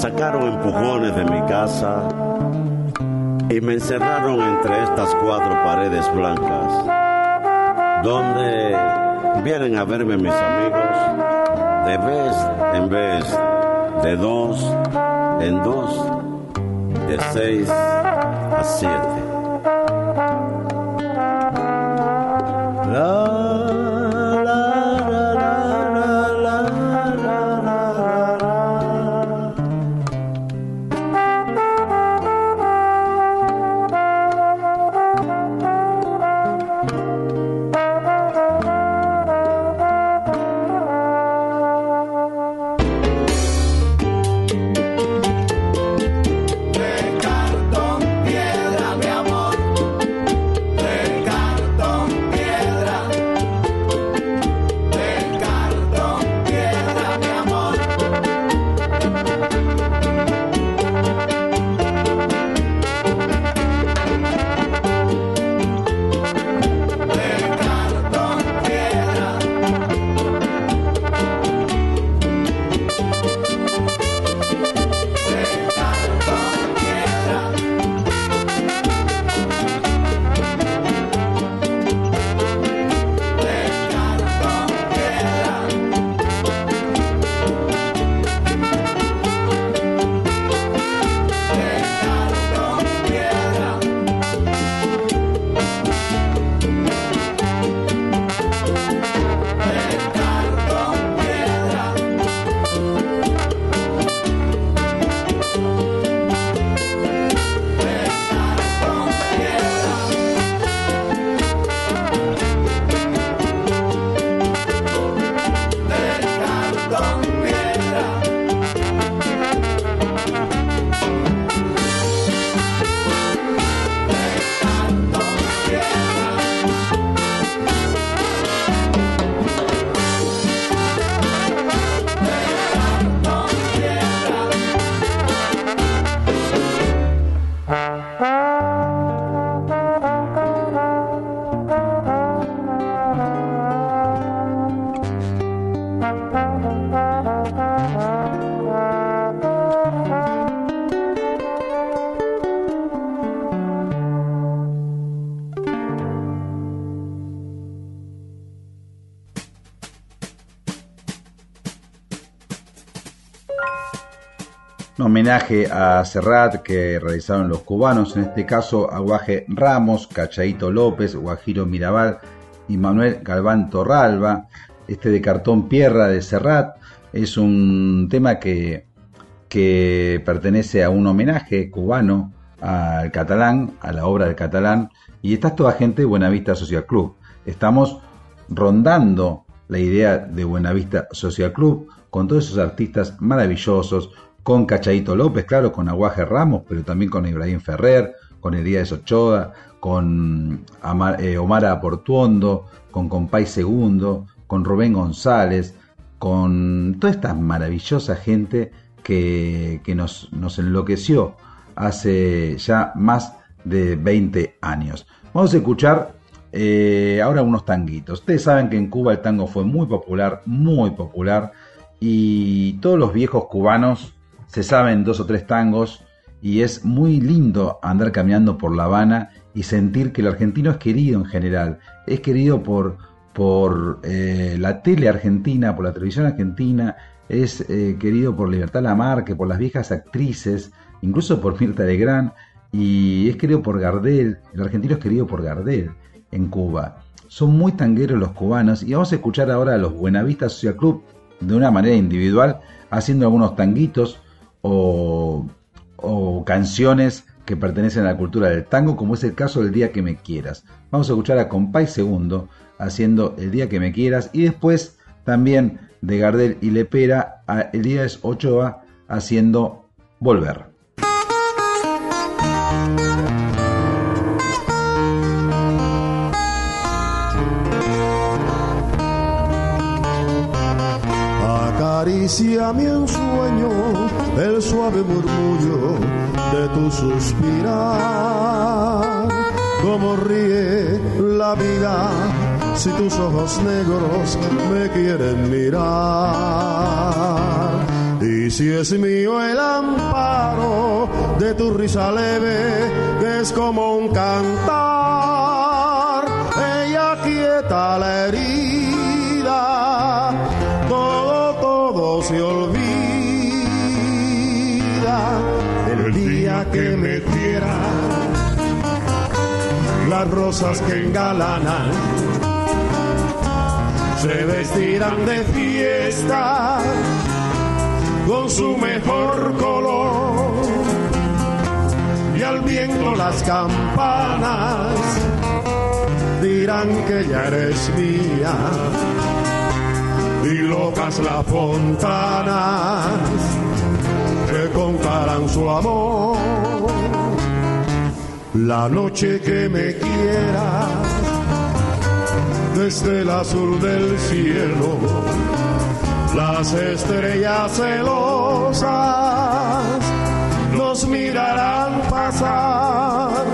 Sacaron empujones de mi casa y me encerraron entre estas cuatro paredes blancas, donde vienen a verme mis amigos de vez en vez, de dos en dos, de seis a siete. Homenaje a Serrat que realizaron los cubanos, en este caso Aguaje Ramos, Cachaito López, Guajiro Mirabal y Manuel Galván Torralba. Este de cartón Pierra de Serrat es un tema que, que pertenece a un homenaje cubano al catalán, a la obra del catalán, y está toda gente de Buenavista Social Club. Estamos rondando la idea de Buenavista Social Club con todos esos artistas maravillosos, con Cachaito López, claro, con Aguaje Ramos, pero también con Ibrahim Ferrer, con Elías Ochoa, con eh, Omar Portuondo, con Compay Segundo, con Rubén González, con toda esta maravillosa gente que, que nos, nos enloqueció hace ya más de 20 años. Vamos a escuchar eh, ahora unos tanguitos. Ustedes saben que en Cuba el tango fue muy popular, muy popular, y todos los viejos cubanos se saben dos o tres tangos y es muy lindo andar caminando por La Habana y sentir que el argentino es querido en general, es querido por, por eh, la tele argentina, por la televisión argentina, es eh, querido por Libertad Lamarque, por las viejas actrices, incluso por Mirta Legrand, y es querido por Gardel, el argentino es querido por Gardel en Cuba. Son muy tangueros los cubanos y vamos a escuchar ahora a los Buenavista Social Club de una manera individual, haciendo algunos tanguitos o, canciones que pertenecen a la cultura del tango, como es el caso del Día que me quieras. Vamos a escuchar a Compay Segundo haciendo El Día que me quieras y después también de Gardel y Lepera a Elías Ochoa haciendo Volver. Acaricia mi ensueño el suave murmullo de tu suspirar, como ríe la vida si tus ojos negros me quieren mirar. Y si es mío el amparo de tu risa leve, es como un cantar, ella quieta la herida, que me quiera, las rosas que engalanan se vestirán de fiesta con su mejor color. Y al viento las campanas dirán que ya eres mía. Y locas las fontanas contarán su amor la noche que me quieras desde el azul del cielo, las estrellas celosas nos mirarán pasar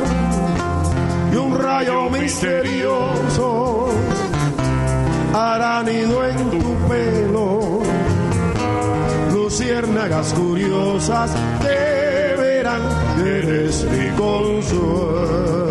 y un rayo misterioso hará nido en tu pelo. Luciérnagas curiosas te verán, eres mi consuelo.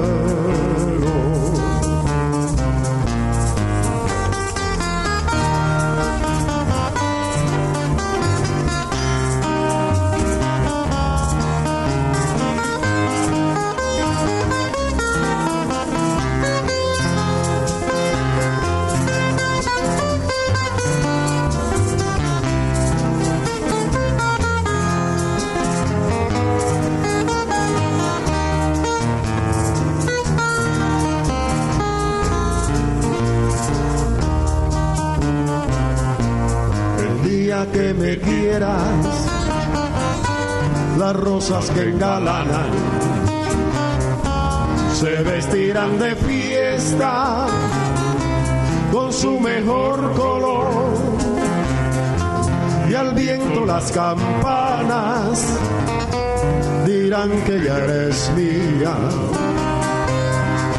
Que quieras, las rosas que engalanan se vestirán de fiesta con su mejor color. Y al viento las campanas dirán que ya eres mía.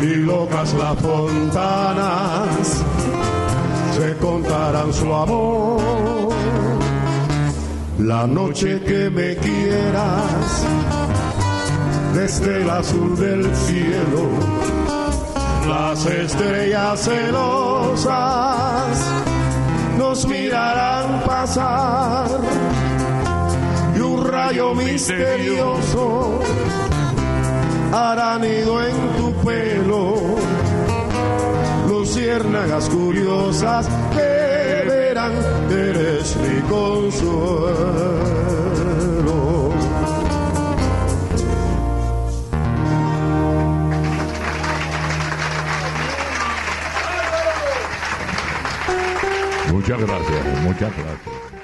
Y locas las fontanas se contarán su amor la noche que me quieras, desde el azul del cielo, las estrellas celosas nos mirarán pasar y un rayo misterioso hará nido en tu pelo, luciérnagas curiosas que eres mi consuelo. Muchas gracias, muchas gracias.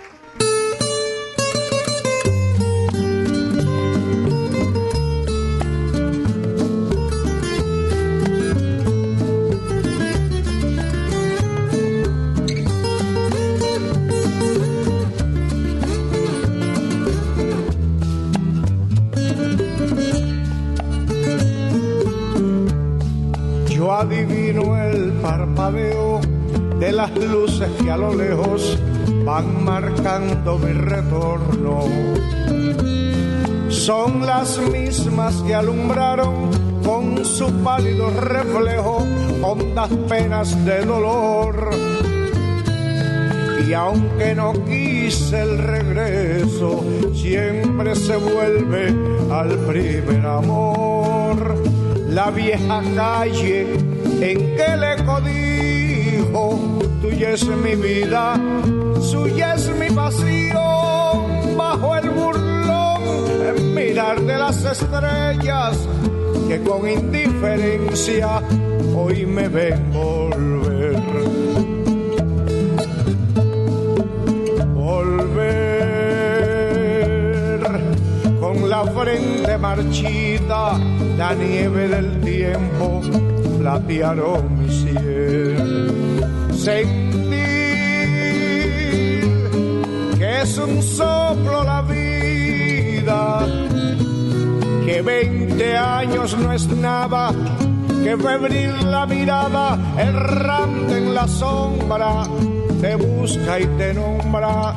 Parpadeo de las luces que a lo lejos van marcando mi retorno. Son las mismas que alumbraron con su pálido reflejo hondas penas de dolor. Y aunque no quise el regreso, siempre se vuelve al primer amor. La vieja calle en que le codijo, tuya es mi vida, suya es mi pasión, bajo el burlón, en mirar de las estrellas que con indiferencia hoy me ven volver. Volver con la frente marchita, la nieve del tiempo platearon. Sentir que es un soplo la vida que 20 años no es nada, que febril la mirada, errante en la sombra, te busca y te nombra.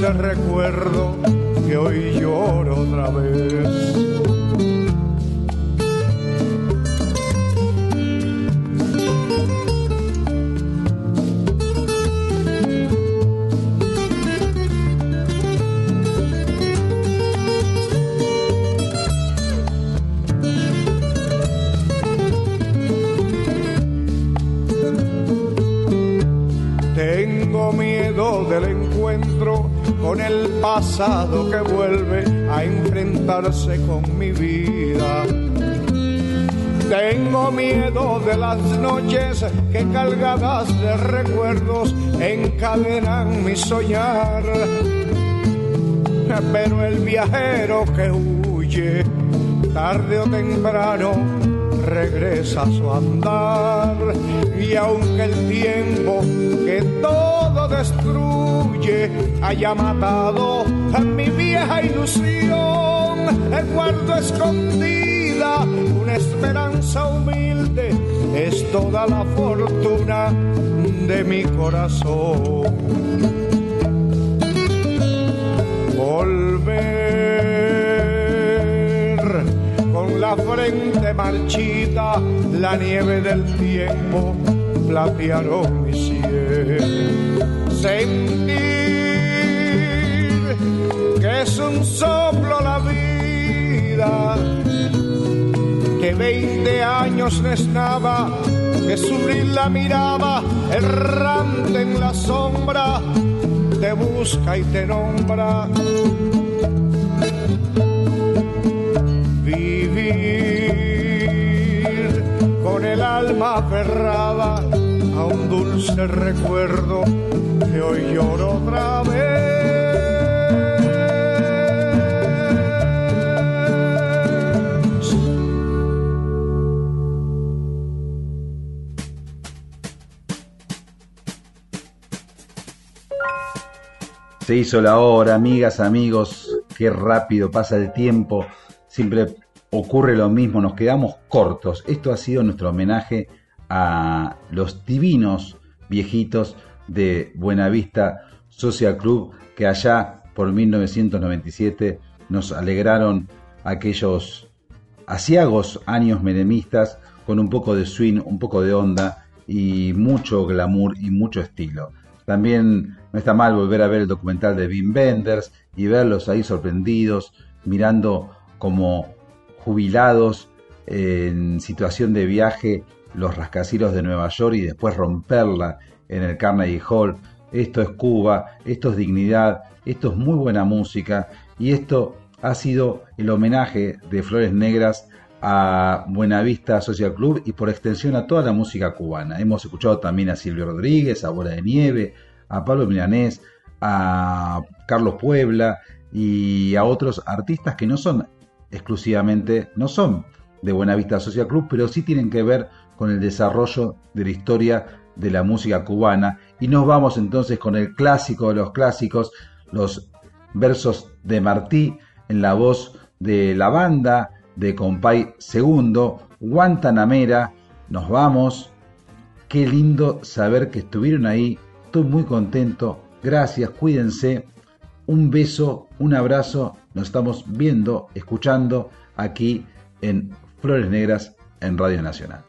Recuerdo que hoy lloro otra vez. Con el pasado que vuelve a enfrentarse con mi vida. Tengo miedo de las noches que cargadas de recuerdos encadenan mi soñar. Pero el viajero que huye, tarde o temprano, regresa a su andar. Y aunque el tiempo que todo destruye haya matado a mi vieja ilusión, guardo escondida una esperanza humilde, es toda la fortuna de mi corazón. Volver con la frente marchita, la nieve del tiempo platearon mi cielo. 20 años no es nada, que subir la mirada, errante en la sombra, te busca y te nombra. Vivir con el alma aferrada a un dulce recuerdo que hoy lloro otra vez. Se hizo la hora, amigas, amigos, qué rápido pasa el tiempo, siempre ocurre lo mismo, nos quedamos cortos. Esto ha sido nuestro homenaje a los divinos viejitos de Buenavista Social Club que allá por 1997 nos alegraron aquellos asiagos años menemistas con un poco de swing, un poco de onda y mucho glamour y mucho estilo. También no está mal volver a ver el documental de Wim Wenders y verlos ahí sorprendidos, mirando como jubilados en situación de viaje los rascacielos de Nueva York y después romperla en el Carnegie Hall. Esto es Cuba, esto es dignidad, esto es muy buena música y esto ha sido el homenaje de Flores Negras a Buenavista Social Club y por extensión a toda la música cubana. Hemos escuchado también a Silvio Rodríguez, a Bola de Nieve, a Pablo Milanés, a Carlos Puebla y a otros artistas que no son exclusivamente, no son de Buenavista Social Club, pero sí tienen que ver con el desarrollo de la historia de la música cubana. Y nos vamos entonces con el clásico de los clásicos, los versos de Martí en la voz de la banda de Compay Segundo, Guantanamera. Nos vamos. Qué lindo saber que estuvieron ahí Estoy muy contento. Gracias, cuídense. Un beso, un abrazo. Nos estamos viendo, escuchando aquí en Flores Negras en Radio Nacional.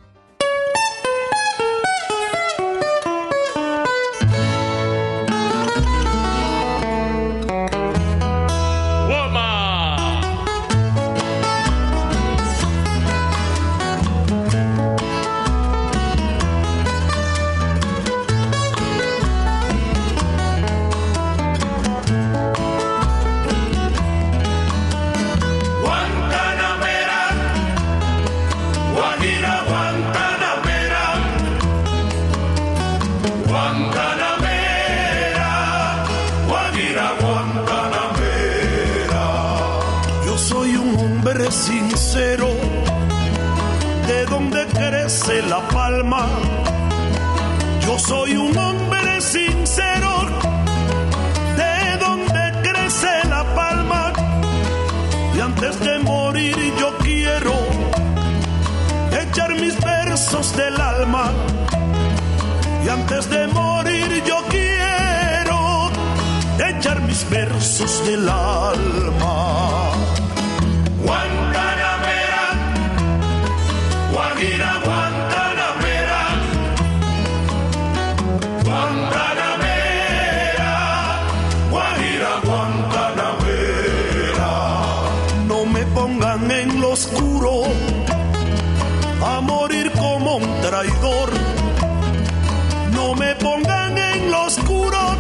No me pongan en lo oscuro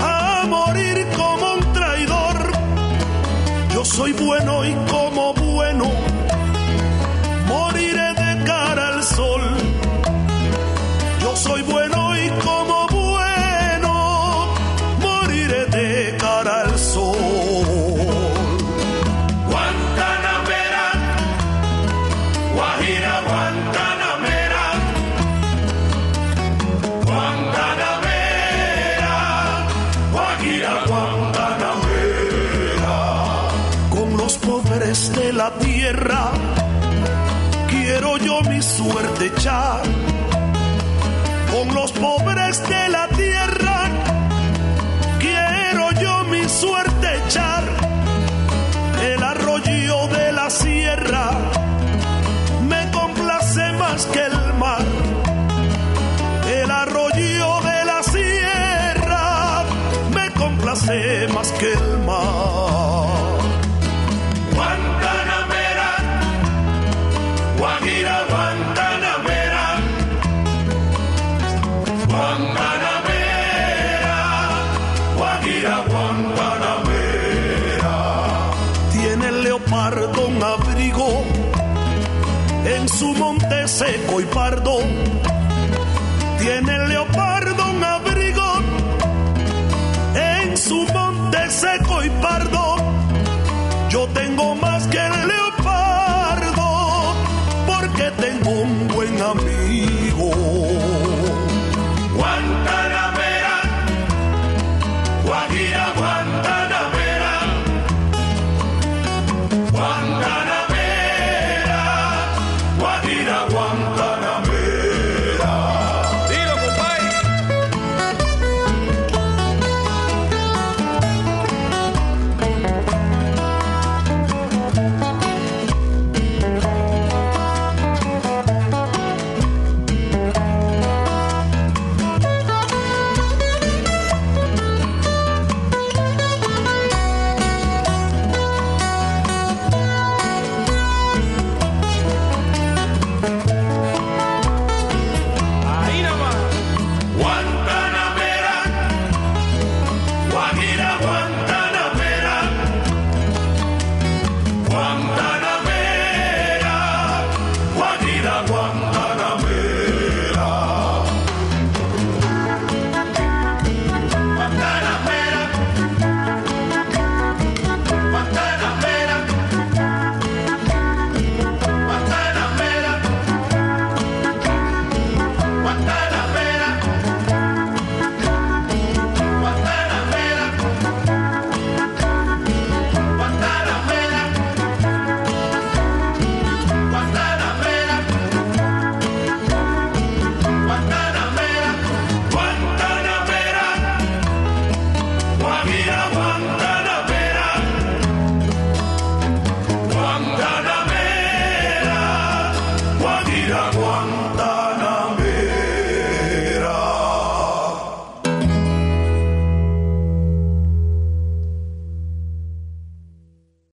a morir como un traidor. Yo soy bueno y echar.